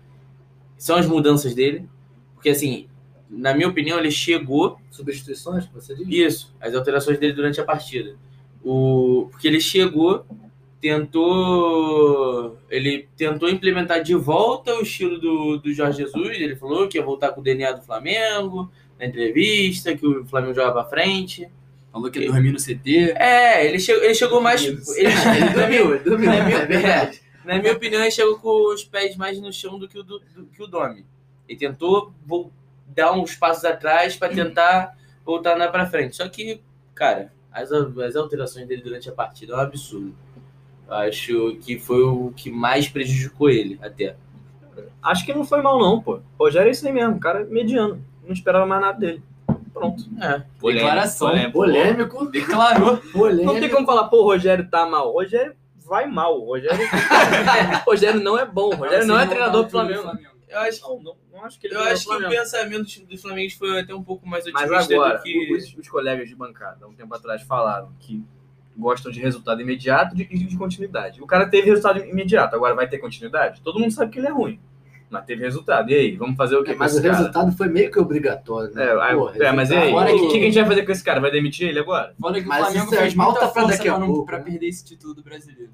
são as mudanças dele, porque assim, na minha opinião, ele chegou Substituições, você diz? isso, as alterações dele durante a partida. O, porque ele chegou, tentou. Ele tentou implementar de volta o estilo do, do Jorge Jesus. Ele falou que ia voltar com o DNA do Flamengo, na entrevista, que o Flamengo joga pra frente. Falou que ia dormir no CT. É, ele chegou, ele chegou mais. Ele, Ele dormiu, ele dormiu, É meu- é verdade. na minha opinião, ele chegou com os pés mais no chão do que o, do, do- que o Domi. Ele tentou vol- dar uns passos atrás para tentar voltar lá para frente. Só que, cara, as, as alterações dele durante a partida é um absurdo. Acho que foi o que mais prejudicou ele, até. Acho que não foi mal, não, pô. Rogério é isso aí mesmo, cara é mediano. Não esperava mais nada dele. Pronto. É. Declaração. Polêmico, Declarou. polêmico. Não tem como falar, pô, o Rogério tá mal. O Rogério vai mal. O Rogério, o Rogério não é bom. O Rogério não é treinador do Flamengo. Eu acho, Não, não, não acho que ele eu acho que o Flamengo. pensamento do Flamengo foi até um pouco mais Mas otimista agora, do que. os, os colegas de bancada, um tempo atrás, falaram que gostam de resultado imediato e de, de continuidade. O cara teve resultado imediato, agora vai ter continuidade? Todo mundo sabe que ele é ruim. Mas teve resultado. E aí, vamos fazer o que É, com mas esse o cara? resultado foi meio que obrigatório, né? É, aí- Pô, é, mas e aí? O que, que a gente vai fazer com esse cara? Vai demitir ele agora? Fora que Mas o Flamengo é fez pauta muita pra força daqui a pra, não, pouco, pra né? perder esse título do brasileiro.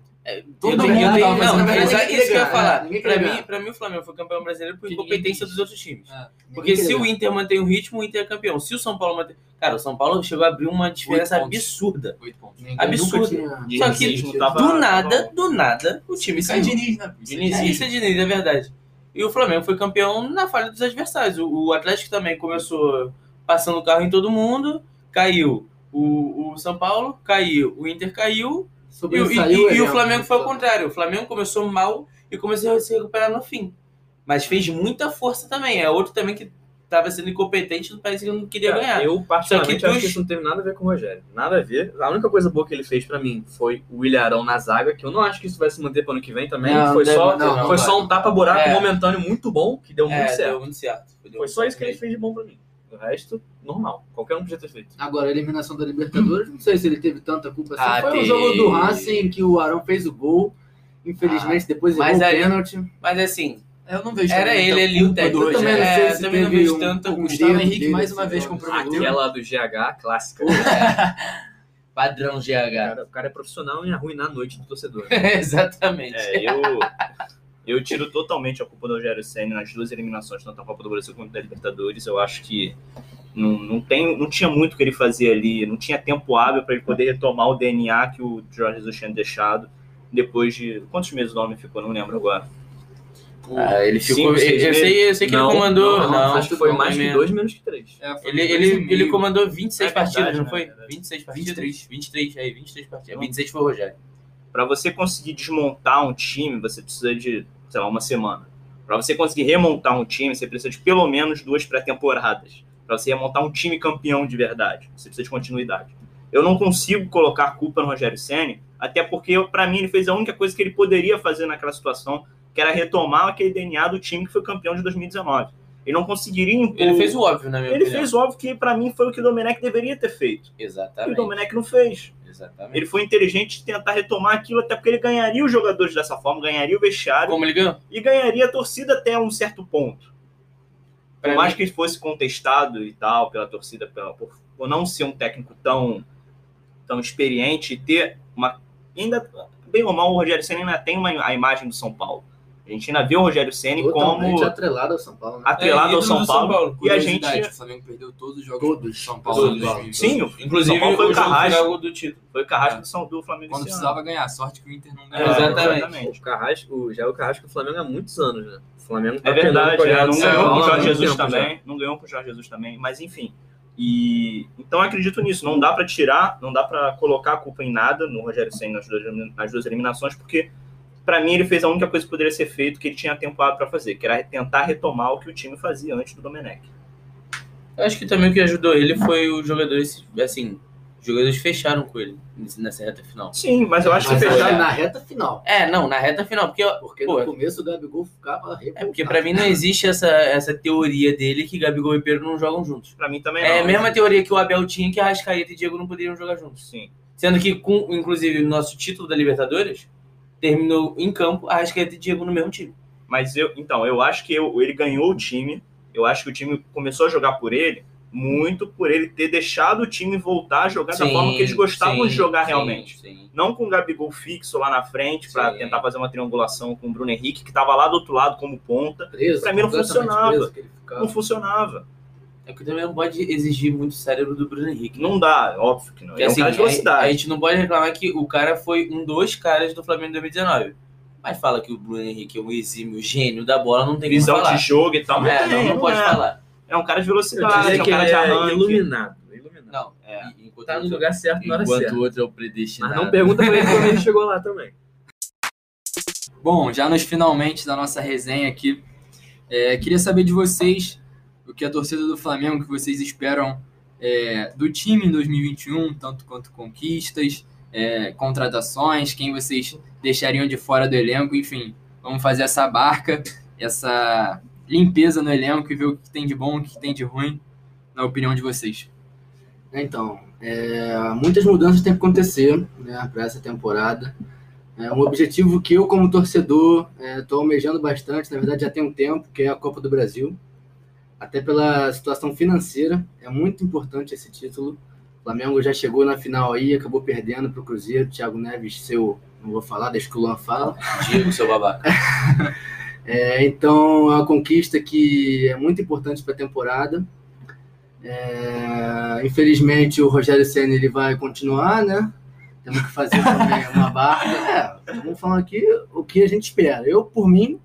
Todo Todo mundo não, fazendo mas é isso que eu ia falar. Pra mim, pra mim, o Flamengo foi campeão brasileiro por incompetência dos outros times. É. Porque se o Inter mantém o ritmo, o Inter é campeão. Se o São Paulo mantém. Cara, o São Paulo chegou a abrir uma diferença pontos. absurda. Oito pontos. Ninguém tinha- Só que tava- Do tava nada, bom. do nada, o time Isso é saiu. Diniz, né? É Diniz, Diniz. isso é Diniz, é verdade. E o Flamengo foi campeão na falha dos adversários. O, o Atlético também começou passando o carro em todo mundo, caiu. O, o São Paulo caiu, o Inter caiu, e, o- e- e- e o Flamengo né? foi ao contrário. O Flamengo começou mal e começou a se recuperar no fim. Mas fez muita força também. É outro também que estava sendo incompetente, parece que não queria Cara, ganhar. Eu, particularmente, que acho dos- que isso não teve nada a ver com o Rogério. Nada a ver. A única coisa boa que ele fez pra mim foi o Ilharão na zaga, que eu não acho que isso vai se manter pro ano que vem também. Não, foi deve- só, não, não foi só um tapa-buraco É. momentâneo muito bom, que deu muito é, certo. deu muito certo. Deu Foi muito só isso que ele fez de bom pra mim. O resto, normal. Qualquer um podia ter feito. Agora, a eliminação da Libertadores, não sei se ele teve tanta culpa assim. Ah, foi teve. o jogo do Racing que o Arão fez o gol. Infelizmente, depois mas errou o aí- pênalti. Mas assim, Eu não vejo Era ele ali, o técnico. do Eu também Rogério. não sei É, se também não vejo um- tanta- um o Gustavo Henrique dele mais uma vez comprometeu. Aquela do GH, clássica. padrão O GH. cara, o cara é profissional em arruinar a noite do torcedor. Exatamente. É, eu, eu tiro totalmente a culpa do Rogério Senna nas duas eliminações, tanto da Copa do Brasil quanto da Libertadores. Eu acho que não, não, tem, não tinha muito o que ele fazer ali, não tinha tempo hábil para ele poder retomar o DNA que o Jorge Jesus tinha deixado depois de. Quantos meses o homem ficou? Não lembro agora. Ah, ele Cinco, ficou. seis eu, sei, eu sei que Não, ele comandou. não, Não, acho que foi mais que menos. dois, menos que três. É, Ele, ele, e ele comandou 26 É verdade, partidas, não né? foi? É verdade. 26 partidas? 23. 23, é, 23 partidas. Não. 26 foi o Rogério. Para você conseguir desmontar um time, você precisa de, sei lá, uma semana. Para você conseguir remontar um time, você precisa de pelo menos duas pré-temporadas. Para você remontar um time campeão de verdade, você precisa de continuidade. Eu não consigo colocar culpa no Rogério Ceni, até porque para mim ele fez a única coisa que ele poderia fazer naquela situação, que era retomar aquele DNA do time que foi campeão de 2019. Ele não conseguiria impor. Ele fez o óbvio, na minha Ele opinião. fez o óbvio que para mim foi o que o Domenech deveria ter feito. E o Exatamente. Domenech não fez. Exatamente. Ele foi inteligente de tentar retomar aquilo, até porque ele ganharia os jogadores dessa forma, ganharia o vestiário Como ele ganhou? e ganharia a torcida até um certo ponto. Pra Por mais mim- que ele fosse contestado e tal pela torcida, pela, por, por não ser um técnico tão, tão experiente e ter uma. Ainda, bem ou mal, o Rogério Senna ainda tem uma, a imagem do São Paulo. A gente ainda vê o Rogério Senna Totalmente como atrelado ao São Paulo. Né? atrelado É, ao São Paulo. São Paulo. E a gente. O Flamengo perdeu todos os jogos Todos. do São Paulo. Todos. 2020. Sim, Inclusive, São Paulo foi o Carrasco. do título. Foi o Carrasco É. do São- do Flamengo Quando precisava ganhar, sorte que o Inter não É, ganhou. Exatamente. O Carrasco, o- já é o Carrasco do Flamengo há muitos anos, né? O Flamengo tá É verdade, pegando é, o não ganhou com o há Jorge Jesus também, não ganhou com o Jorge Jesus também, mas enfim. E então eu acredito nisso, não dá pra tirar, não dá pra colocar a culpa em nada no Rogério Senna nas duas, nas duas eliminações, porque pra mim ele fez a única coisa que poderia ser feito que ele tinha tempo pra fazer, que era tentar retomar o que o time fazia antes do Domenech. Eu acho que também o que ajudou ele foi os jogadores, assim, os jogadores fecharam com ele nessa reta final. Sim, mas eu acho que Mas que fechar. na reta final. É, não, na reta final, porque, Porque pô, no começo o Gabigol ficava é porque pra mim não existe essa, essa teoria dele que Gabigol e Pedro não jogam juntos. Pra mim também não. É a mesma teoria que o Abel tinha que Arrascaeta e Diego não poderiam jogar juntos. Sim. Sendo que, com, inclusive, o nosso título da Libertadores terminou em campo Arrascaeta e Diego no mesmo time. Mas eu, então, eu acho que eu- ele ganhou o time. Eu acho que o time começou a jogar por ele muito por ele ter deixado o time voltar a jogar da Sim, forma que eles gostavam sim, de jogar sim, realmente. sim. Não com o Gabigol fixo lá na frente para tentar fazer uma triangulação com o Bruno Henrique, que estava lá do outro lado como ponta. preso. Pra mim não funcionava. Não funcionava. É porque também não pode exigir muito cérebro do Bruno Henrique. né? Não dá, óbvio que não. Porque, É um assim, cara de a, a velocidade. gente não pode reclamar que o cara foi um dos caras do Flamengo em 2019. Mas fala que o Bruno Henrique é um exímio gênio da bola, não tem como Visão falar. de jogo e tal. Não, é, tem, não, não pode é. falar. É um cara de velocidade, é um que cara ele de é arranque. iluminado. iluminado. Não, É. enquanto Tá no outro- lugar certo na hora enquanto certa. o outro é o Mas predestinado. não pergunta pra ele como ele chegou lá também. Bom, já nos finalmente da nossa resenha aqui, é, queria saber de vocês que a torcida do Flamengo, que vocês esperam é, do time em 2021, tanto quanto conquistas, é, contratações, quem vocês deixariam de fora do elenco, enfim, vamos fazer essa barca, essa limpeza no elenco e ver o que tem de bom, o que tem de ruim, na opinião de vocês. Então, é, muitas mudanças têm que acontecer né, para essa temporada. É um objetivo que eu, como torcedor, estou almejando bastante, na verdade já tem um tempo, que é a Copa do Brasil. Até pela situação financeira, é muito importante esse título. O Flamengo já chegou na final aí, acabou perdendo para o Cruzeiro. Thiago Neves, seu, não vou falar, deixa que o Luan fala. Diego, seu babaca. É, então, é uma conquista que é muito importante para a temporada. É, infelizmente, o Rogério Senna ele vai continuar, né? Temos que fazer também uma barca. É, vamos falando aqui o que a gente espera. Eu, por mim,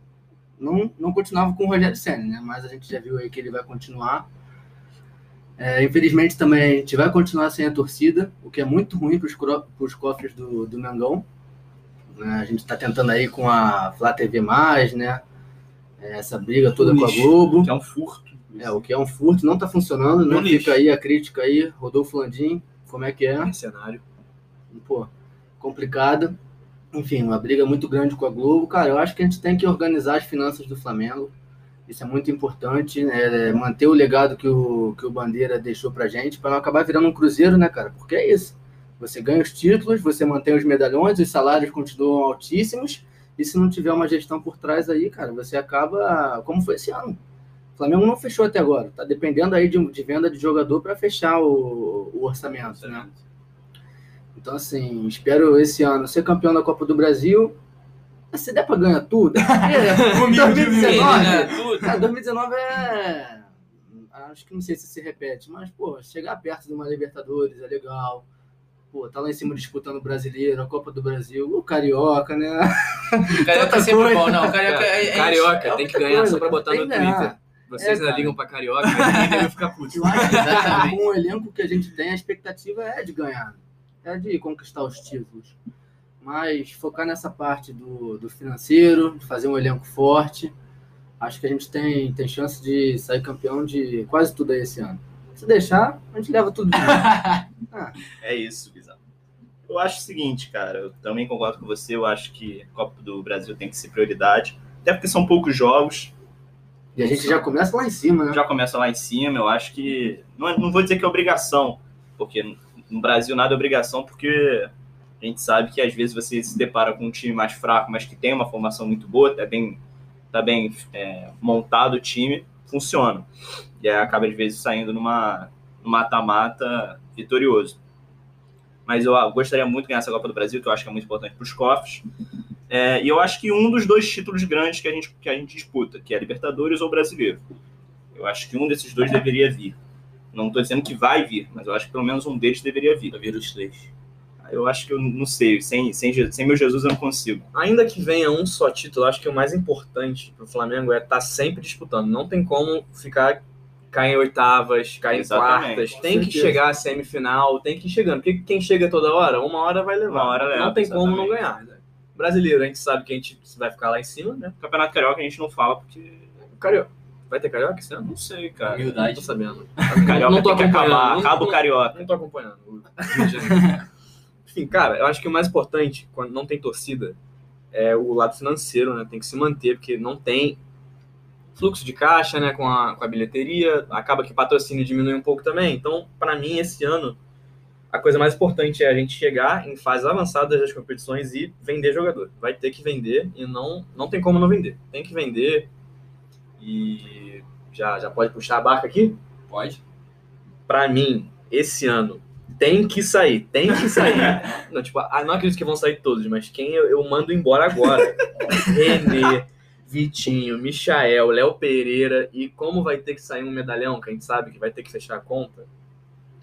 não, não continuava com o Rogério Senna, né? Mas a gente já viu aí que ele vai continuar. É, infelizmente, também a gente vai continuar sem a torcida, o que é muito ruim para os cofres do, do Mengão. né? A gente está tentando aí com a Flá TV+, né? É, Essa briga toda com a. Globo. Que é um furto. É, o que é um furto, não tá funcionando, né? No lixo. Fica aí a crítica aí, Rodolfo Landim, como é que é? Mercenário. Pô, complicado. Enfim, uma briga muito grande com a Globo. Cara, eu acho que a gente tem que organizar as finanças do Flamengo. Isso é muito importante, né? É Manter o legado que o, que o Bandeira deixou pra gente, para não acabar virando um cruzeiro, né, cara? Porque é isso. Você ganha os títulos, você mantém os medalhões, os salários continuam altíssimos, e se não tiver uma gestão por trás aí, cara, você acaba como foi esse ano. O Flamengo não fechou até agora. Tá dependendo aí de, de venda de jogador para fechar o, o orçamento, né? Então, assim, espero esse ano ser campeão da Copa do Brasil. Se der pra ganhar tudo, é, Humilde, 2019, né? Tudo. Cara, 2019 é. Acho que não sei se se repete, mas, pô, chegar perto de uma Libertadores é legal. Pô, tá lá em cima disputando o brasileiro, a Copa do Brasil, o Carioca, né? O Carioca é sempre coisa. bom. Não, o Carioca é, é- Carioca, é tem que ganhar coisa, só pra botar no ganhar. Twitter. Vocês É, ligam pra carioca, mas ninguém deve ficar puto. Eu acho que com o elenco que a gente tem, a expectativa é de ganhar, é de conquistar os títulos. Mas focar nessa parte do, do financeiro, de fazer um elenco forte, acho que a gente tem, tem chance de sair campeão de quase tudo aí esse ano. Se deixar, a gente leva tudo de novo. É isso, Bizarro. Eu acho o seguinte, cara, eu também concordo com você, eu acho que a Copa do Brasil tem que ser prioridade, até porque são poucos jogos, E a gente já começa lá em cima, né? já começa lá em cima, eu acho que, não, é- não vou dizer que é obrigação, porque no Brasil nada é obrigação, porque a gente sabe que às vezes você se depara com um time mais fraco, mas que tem uma formação muito boa, tá bem, tá bem é, montado o time, funciona. E aí acaba às vezes saindo numa mata-mata vitorioso. Mas eu ah, gostaria muito de ganhar essa Copa do Brasil, que eu acho que é muito importante para os cofres. É, e eu acho que um dos dois títulos grandes que a, gente, que a gente disputa, que é Libertadores ou Brasileiro. Eu acho que um desses dois deveria vir. Não estou dizendo que vai vir, mas eu acho que pelo menos um deles deveria vir. Pra vir os três. Eu acho que eu não sei, sem, sem, sem meu Jesus eu não consigo. Ainda que venha um só título, acho que o mais importante pro Flamengo é estar sempre disputando. Não tem como ficar cair em oitavas, cair em Exatamente, quartas. com Tem que certeza. chegar à semifinal, tem que ir chegando. Porque quem chega toda hora, uma hora vai levar. Uma hora leva, não tem como não exatamente. ganhar. Brasileiro, a gente sabe que a gente vai ficar lá em cima, né? Campeonato Carioca a gente não fala porque O Carioca. Vai ter carioca esse ano? Não sei, cara. Humildade. Não tô sabendo. Carioca não tô acompanhando. Acaba o Carioca. Não tô acompanhando. Enfim, cara, eu acho que o mais importante, quando não tem torcida, é o lado financeiro, né? Tem que se manter, porque não tem fluxo de caixa, né? Com a, com a bilheteria, acaba que o patrocínio diminui um pouco também. Então, para mim, esse ano, a coisa mais importante é a gente chegar em fases avançadas das competições e vender jogador. Vai ter que vender e não, não tem como não vender. Tem que vender e já, já pode puxar a barca aqui? Pode. Pra mim, esse ano, tem que sair, tem que sair. não, tipo, ah, não acredito que vão sair todos, mas quem eu, eu mando embora agora? Renê, Vitinho, Michael, Léo Pereira. E como vai ter que sair um medalhão, que a gente sabe que vai ter que fechar a conta,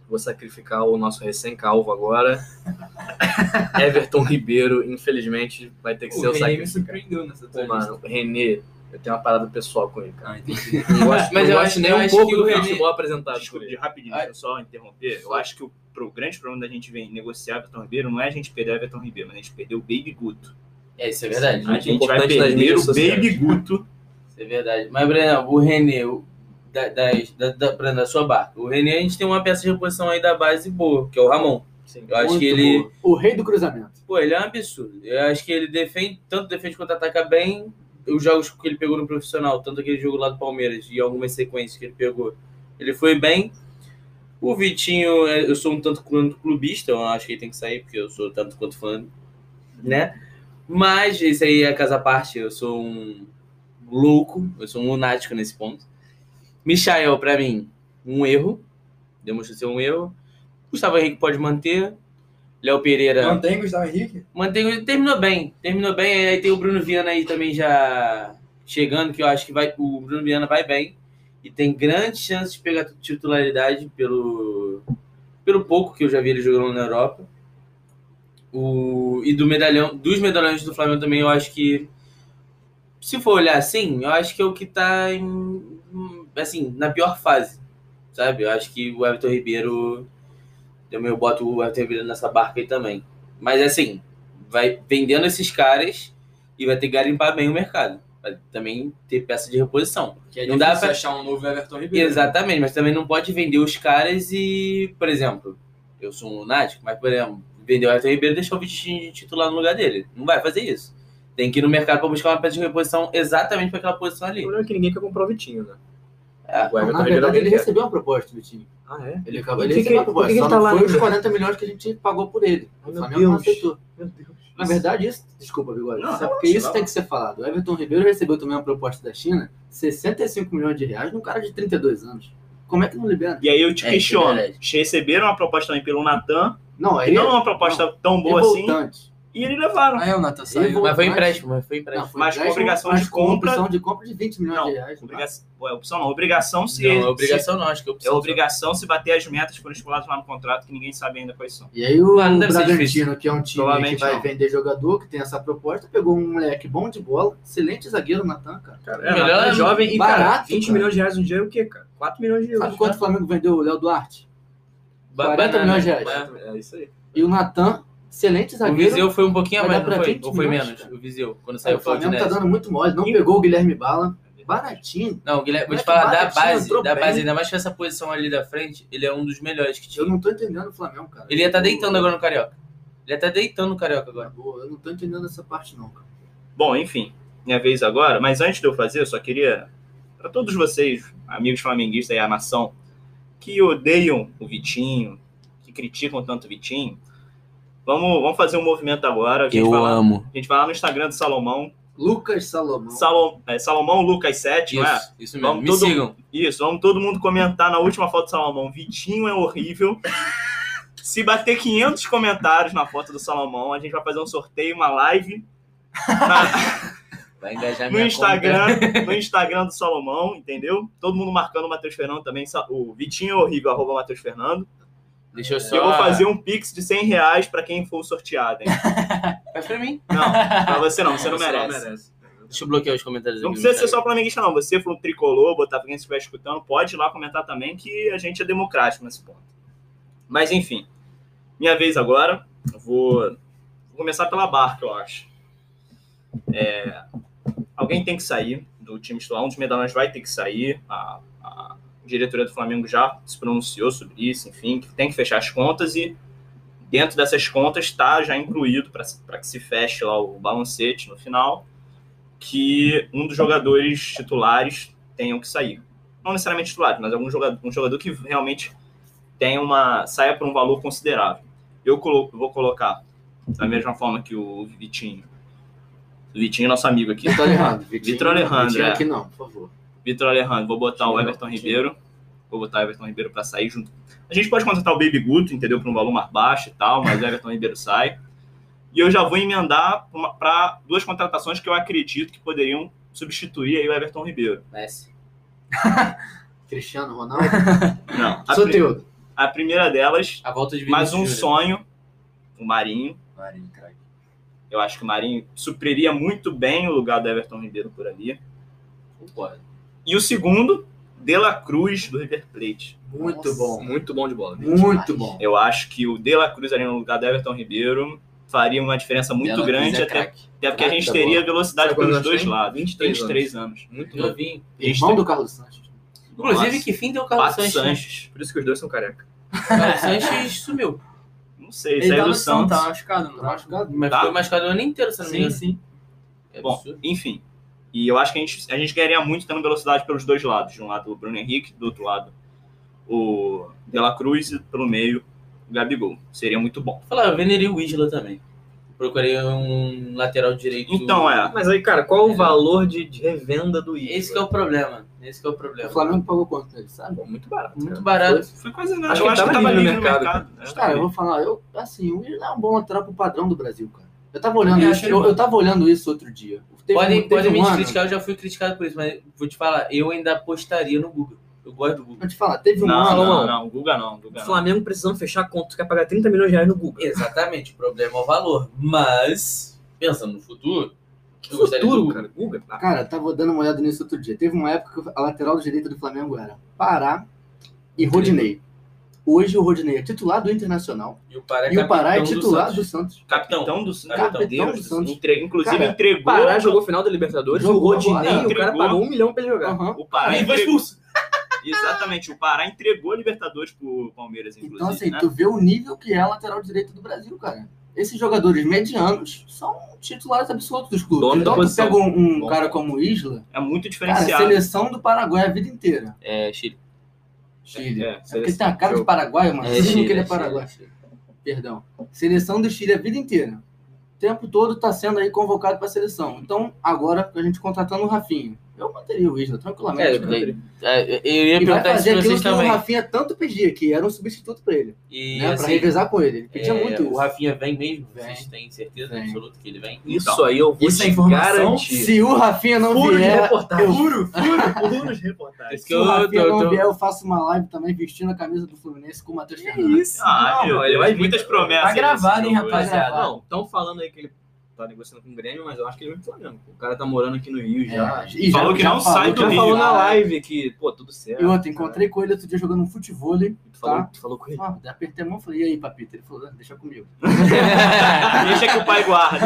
vou sacrificar o nosso recém-calvo agora. Everton Ribeiro, infelizmente, vai ter que ser o o René me surpreendeu nessa Pô, tua mano, Renê, eu tenho uma parada pessoal com ele, cara. Ah, entendi. Não gosto, Mas eu gosto acho- nem eu um acho pouco do futebol apresentado por Desculpa, de rapidinho, Ah. deixa eu só interromper. Eu acho que o pro, grande problema da gente vem negociar Everton Ribeiro não é a gente perder Everton Ribeiro, mas a gente perder o Baby Guto. É, isso é verdade. A gente vai perder o. Baby Guto. Isso é verdade. Mas, Breno, o René, o, da, das- da, da, da sua barca. O René, a gente tem uma peça de reposição aí da base boa, que é o Ramon. Sim. Eu acho que ele. boa. O rei do cruzamento. Pô, ele é um absurdo. Eu acho que ele defende, tanto defende quanto ataca bem. Os jogos que ele pegou no profissional, tanto aquele jogo lá do Palmeiras e algumas sequências que ele pegou, ele foi bem. O Vitinho, é, eu sou um tanto quanto clubista, eu acho que ele tem que sair, porque eu sou tanto quanto fã, né? Mas isso aí é casa à parte, eu sou um louco, eu sou um lunático nesse ponto. Michael, pra mim, um erro, demonstrou ser um erro. Gustavo Henrique pode manter. Léo Pereira. Mantém Gustavo Henrique? Mantém, terminou bem, terminou bem. Aí tem o Bruno Viana aí também já chegando, que eu acho que vai, o Bruno Viana vai bem e tem grandes chances de pegar titularidade pelo, pelo pouco que eu já vi ele jogando na Europa. O, e do medalhão, dos medalhões do Flamengo também, eu acho que se for olhar assim, eu acho que é o que tá em, assim, na pior fase, sabe? Eu acho que o Everton Ribeiro eu eu boto o Everton Ribeiro nessa barca aí também. Mas assim, vai vendendo esses caras e vai ter que garimpar bem o mercado. Vai também ter peça de reposição. Que é Não dá pra- achar um novo Everton Ribeiro. Exatamente, mas também não pode vender os caras e, por exemplo, eu sou um lunático, mas, por exemplo, vender o Everton Ribeiro e deixar o Vitinho de titular no lugar dele. Não vai fazer isso. Tem que ir no mercado para buscar uma peça de reposição exatamente para aquela posição O ali. problema é que ninguém quer comprar o Vitinho, né? É. O Everton Na Ribeiro verdade, ele quer. recebeu uma proposta, Vitinho. Ah, é? Ele acabou E de que receber uma que- proposta. que que tá não lá foi os ainda? 40 milhões que a gente pagou por ele. O Flamengo não Deus. aceitou. Meu Deus. Na verdade, isso. Desculpa, Bigode. Não, porque isso não. tem que ser falado. O Everton Ribeiro recebeu também uma proposta da China, 65 milhões de reais, num cara de 32 anos. Como é que não libera? E aí eu te É, questiono. é receberam uma proposta também pelo Natan, Não, que não é uma proposta tão é boa assim. E eles levaram. Ah, é, o Natan Ele saiu. Mas foi empréstimo, mas foi Não, empréstimo. foi Mas com obrigação mas de com compra- opção de compra de 20 milhões Não, de reais. Obrigação, é opção não, obrigação se, Não, é se- obrigação não, acho que é é opção. obrigação se bater as metas que foram estipuladas lá no contrato, que ninguém sabe ainda quais são. E aí o não deve ser Bragantino, que é um time que vai não. vender jogador, que tem essa proposta, pegou um moleque bom de bola, excelente zagueiro, Natan, cara. Cara, é, Melhor é é jovem e, barato, cara, 20 cara. milhões de reais um dia é o quê, cara? 4 milhões de euros. Sabe quanto o Flamengo vendeu o Léo Duarte? 40 milhões de reais. É. É isso aí. E o Natan, excelente O zagueiro. Viseu foi um pouquinho a mais, não foi? 20 Ou foi milhões, menos? cara. O Viseu, quando Aí saiu o o Flamengo tá dando muito mole, não pegou o Guilherme Bala. Baratinho. Não, o Guilherme, vou te falar da base, da bem. base, ainda mais que essa posição ali da frente, ele é um dos melhores que tinha. Eu não tô entendendo o Flamengo, cara. Ele ia estar Eu- deitando agora no Carioca. Ele ia estar deitando no Carioca agora. Boa, Eu não tô entendendo essa parte, não, cara. Bom, enfim, minha vez agora, mas antes de eu fazer, eu só queria, para todos vocês, amigos flamenguistas e a nação, que odeiam o Vitinho, que criticam tanto o Vitinho, vamos, vamos fazer um movimento agora. A gente, vai lá, amo. a gente vai lá no Instagram do Salomão, Lucas Salomão. Salom, é, Salomão Lucas 7, não é? Isso, isso mesmo. Vamos Me todo- sigam. Isso, vamos todo mundo comentar na última foto do Salomão. Vitinho é horrível. Se bater 500 comentários na foto do Salomão, a gente vai fazer um sorteio, uma live na- Vai engajar no minha Instagram, no Instagram do Salomão, entendeu? Todo mundo marcando o Matheus Fernando também. O Vitinho é horrível, arroba Matheus Fernando. Deixa eu só. eu vou fazer um pix de 100 reais pra quem for sorteado, hein? Faz pra mim. Não, pra você não, você não Você merece. Deixa eu bloquear os comentários Não precisa ser só flamenguista, não. Você for um tricolor, botar pra quem estiver escutando, pode ir lá comentar também, que a gente é democrático nesse ponto. Mas enfim, minha vez agora. Eu Vou, vou começar pela barca, eu acho. É, alguém tem que sair. do time titular. Um dos medalhões vai ter que sair. A, a diretoria do Flamengo já se pronunciou sobre isso, enfim, que tem que fechar as contas e dentro dessas contas está já incluído para que se feche lá o balancete no final, que um dos jogadores titulares tenham que sair. Não necessariamente titulares, mas algum jogador, um jogador que realmente tenha uma saia por um valor considerável. Eu colo vou colocar da mesma forma que o Vitinho. O Vitinho é nosso amigo aqui. Vitor Alejandro. Vitor Alejandro, Vitinho é. aqui não, por favor. Vitor Alejandro, vou botar o Everton. Ribeiro. Vou botar o Everton Ribeiro para sair junto. A gente pode contratar o Baby Guto, entendeu? Por um valor mais baixo e tal, mas o Everton Ribeiro sai. E eu já vou emendar para duas contratações que eu acredito que poderiam substituir aí o Everton Ribeiro. Messi. Cristiano Ronaldo. Não, a, Sou pri- teu. a primeira delas, A volta de mais um Júnior. sonho, o Marinho. Marinho, craque. Eu acho que o Marinho supriria muito bem o lugar do Everton Ribeiro por ali. Concordo. E o segundo, De La Cruz, do River Plate. Muito Nossa. bom. Muito bom de bola. Muito bom. Eu acho que o De La Cruz ali no lugar do Everton Ribeiro faria uma diferença muito grande, é até, até porque a gente teria bola. velocidade pelos dois tem? lados. 23 23 anos. Muito bom. Novinho. Irmão do Carlos Sanches. Inclusive, Nossa. que fim deu o Carlos Pato Sanches? Sanches. Por isso que os dois são careca. Carlos Sanches sumiu. Não sei, Ele saiu tá do Santos, tá machucado, não Tá machucado? Mas Tá. foi machucado o ano inteiro, se não me Sim, engano. sim. É Bom, absurdo. enfim. E eu acho que a gente, a gente ganharia muito tendo velocidade pelos dois lados. De um lado o Bruno Henrique, do outro lado o De La Cruz e pelo meio o Gabigol. Seria muito bom. Falar, eu venderia o Isla também. Procurei um lateral direito. Então, é. Mas aí, cara, qual o valor de, de revenda do Isla? Esse que é o problema. Esse que é o O problema. Flamengo pagou quanto nele, sabe? Pô, muito barato. Muito cara. barato. Foi quase nada. Acho eu que acho que tava livre no mercado. mercado. né? Cara, eu vou falar, eu, assim, o Isla é um bom lateral pro padrão do Brasil, cara. Eu tava olhando É, isso, eu, eu tava olhando isso outro dia. Teve Podem, um- teve podem me um ano- criticar, eu já fui criticado por isso, mas vou te falar, eu ainda apostaria no Google. Eu gosto do Google. Vou te falar, teve um Não, ano. não, não, Guga não, Guga O não. Flamengo precisando fechar a conta, tu quer pagar 30 milhões de reais no Google. Exatamente, o problema é o valor. Mas, pensando no futuro, Que eu gostaria do futuro, cara. Guga. Cara, eu tava dando uma olhada nisso outro dia. Teve uma época que a lateral direita do Flamengo era Pará e Rodinei. Hoje o Rodinei é titular do Internacional E o Pará é, e o Pará é capitão do titular Santos. do Santos. Capitão do Santos. Capitão do. Santos. Entre- Inclusive Cara, entregou. Pará jogou final da Libertadores, Jogou o Rodinei, agora. o cara Entregou. pagou um milhão pra ele jogar. Aham. O Pará Aí foi entregou. expulso. Exatamente, o Pará entregou a Libertadores pro Palmeiras, inclusive. Então, assim, né? tu vê o nível que é a lateral direita do Brasil, cara. Esses jogadores medianos são titulares absolutos dos clubes. Dono da então, tu pega um, um cara como o Isla, É muito cara, diferenciado. seleção do Paraguai a vida inteira. É, Chile. Chile. É, É, porque ele tem a cara de. Paraguai, mano. É, Chile, que ele é Chile, Paraguai. é Chile. Perdão. Seleção do Chile a vida inteira. O tempo todo tá sendo aí convocado pra seleção. Então, agora, a gente contratando o Rafinha. Eu manteria o Isla, tranquilamente. É, também. É, eu ia E vai perguntar isso fazer pra aquilo que o também. Rafinha tanto pedia, que era um substituto pra ele. E né? pra assim, revezar com ele. Ele pedia é, muito o isso. Rafinha vem mesmo? Vem. Vocês têm certeza Vem. absoluta que ele vem? Isso aí eu vou Isso é te informação? garantir. Se o Rafinha não Furo de vier, reportagem. eu- Furo, furo, furo de reportagem. Se o eu, Rafinha não tô- vier, eu faço uma live também vestindo a camisa do Fluminense com o Matheus Fernandes. Ah, Não, meu ele vai vir. muitas promessas. Tá gravado, hein, rapaziada? Não, estão falando aí que ele tá negociando com o Grêmio, mas eu acho que ele vai pro Flamengo. O cara tá morando aqui no Rio já. É, e já- Falou que já não falou sai do já Já Rio. falou na já- live que, pô, tudo certo. E outra, encontrei com ele outro dia jogando um futebol. Tu falou, Tá. tu falou com ele. Ah, apertei a mão e falei, e aí, papito? Ele falou, "Ah, deixa comigo. Deixa que o pai guarda.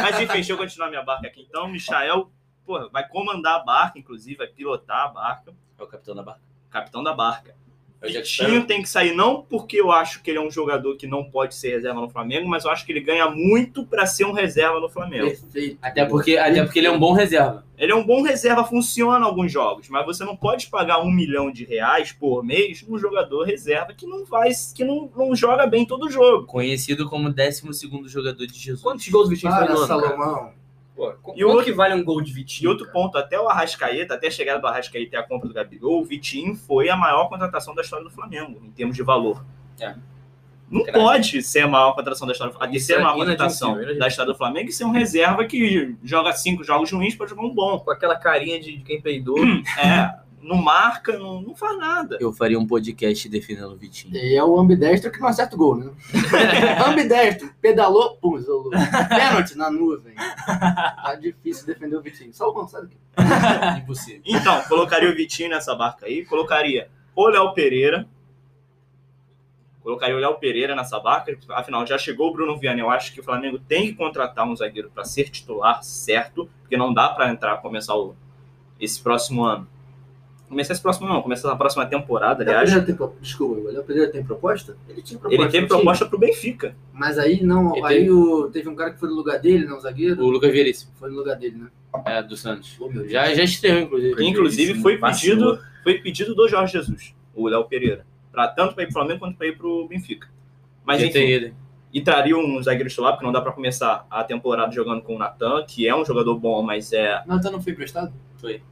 Mas enfim, deixa eu continuar minha barca aqui. Então, Michael, porra, vai comandar a barca, inclusive, vai pilotar a barca. É o capitão da barca. Capitão da barca. É Vitinho tem que sair não porque eu acho que ele é um jogador que não pode ser reserva no Flamengo, mas eu acho que ele ganha muito para ser um reserva no Flamengo. Perfeito. Até porque, até porque ele é um bom reserva. Ele é um bom reserva, funciona em alguns jogos, mas você não pode pagar um milhão de reais por mês num jogador reserva que não vai, que não, não joga bem todo jogo. Conhecido como 12 segundo jogador de Jesus. Quantos gols o Vitinho fez no ano, cara? Pô, E outro- que vale um gol de E Vitinho? outro cara? ponto, até o Arrascaeta, até a chegada do Arrascaeta e a compra do Gabigol, o Vitinho foi a maior contratação da história do Flamengo, em termos de valor. É. Não pode ser a maior contratação da história do Flamengo. A é maior contratação da história do Flamengo e ser um reserva que joga cinco jogos ruins para jogar um bom. Com aquela carinha de, de quem peidou. É, não marca, não, não faz nada. Eu faria um podcast defendendo o Vitinho. E é o ambidestro que não acerta o gol, né? ambidestro, pedalou, pum, isolou. Pênalti na nuvem. Tá difícil defender o Vitinho. Sabe o quê? Impossível. Então, colocaria o Vitinho nessa barca aí, colocaria o Léo Pereira. Colocaria o Léo Pereira nessa barca, afinal já chegou o Bruno Viana. Eu acho que o Flamengo tem que contratar um zagueiro para ser titular, certo? Porque não dá para entrar, começar o, esse próximo ano. Começar esse próximo ano, não, começar na próxima temporada, aliás. Pereira tem, pro- desculpa, o Léo Pereira tem proposta? Ele tinha proposta. Ele tinha? proposta pro Benfica. Mas aí não, Ele aí teve- o, teve um cara que foi no lugar dele, não, o zagueiro? O Lucas Veríssimo, Foi no lugar dele, né? é, do Santos. Oh. Já, já estreou, inclusive. Inclusive foi pedido, foi pedido do Jorge Jesus, o Léo Pereira. Pra, tanto para ir pro Flamengo quanto para ir pro Benfica. Mas Já enfim, tem ele. e traria um zagueiro titular, porque não dá pra começar a temporada jogando com o Natan, que é um jogador bom, mas é. Natan não foi emprestado?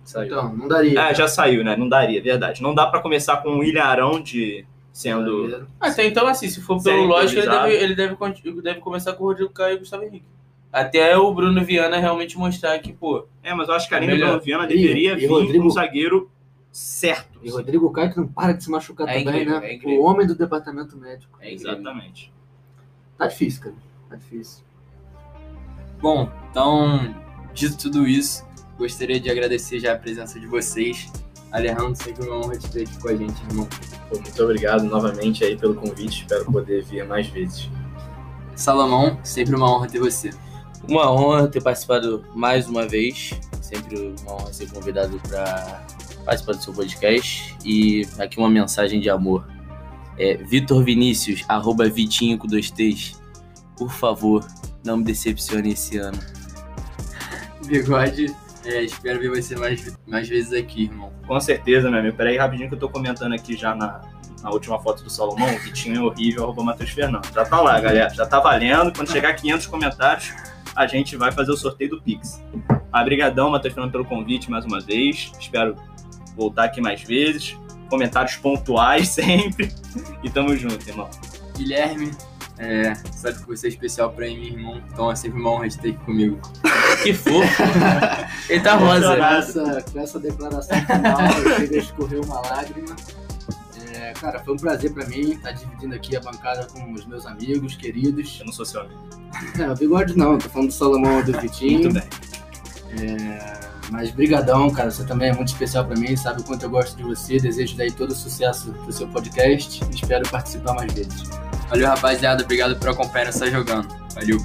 Saiu. Então, não daria. Ah, já saiu, né? Não daria, verdade. Não dá pra começar com o William Arão de sendo. Até então, assim, se for pelo lógico, ele deve, ele, deve, deve começar com o Rodrigo Caio e o Gustavo Henrique. Até o Bruno Viana realmente mostrar que, pô, É, mas eu acho que a linha Melhor. do Bruno Viana deveria e vir Rodrigo- com um zagueiro certo. E Rodrigo Caio que não para de se machucar É também, incrível, né? é incrível. o homem do departamento médico. é. Exatamente. Tá difícil, cara. Tá difícil. Bom, então, dito tudo isso, gostaria de agradecer já a presença de vocês. Alejandro, sempre uma honra te ter aqui com a gente, irmão. Pô, muito obrigado novamente aí pelo convite. Espero poder vir mais vezes. Salomão, sempre uma honra ter você. Uma honra ter participado mais uma vez. Sempre uma honra ser convidado para participar do seu podcast. E aqui uma mensagem de amor. É, Vitor Vinícius, arroba Vitinho com dois T's. Por favor, não me decepcione esse ano. Bigode, é, espero ver você mais, mais vezes aqui, irmão. Com certeza, meu amigo. Peraí, rapidinho que eu tô comentando aqui já na, na última foto do Salomão. O Vitinho é horrível, arroba Matheus Fernando. Já tá lá, galera. Já tá valendo. Quando chegar a 500 comentários, a gente vai fazer o sorteio do Pix. Obrigadão, Matheus Fernando, pelo convite mais uma vez. Espero voltar aqui mais vezes. Comentários pontuais sempre. E tamo junto, irmão. Guilherme, é, sabe que você é especial pra mim, irmão. Então é sempre uma honra de ter aqui comigo. Que fofo. Ele tá rosa. Com essa, com essa declaração final, eu chego a escorrer uma lágrima. É, cara, foi um prazer pra mim estar dividindo aqui a bancada com os meus amigos queridos. Eu não sou seu amigo. É, o bigode não, tô falando do Salomão do Vitinho. Muito bem. Mas brigadão, cara, você também é muito especial pra mim, sabe o quanto eu gosto de você, desejo daí todo sucesso pro seu podcast espero participar mais vezes. Valeu, rapaziada. Obrigado por acompanhar essa jogando. Valeu.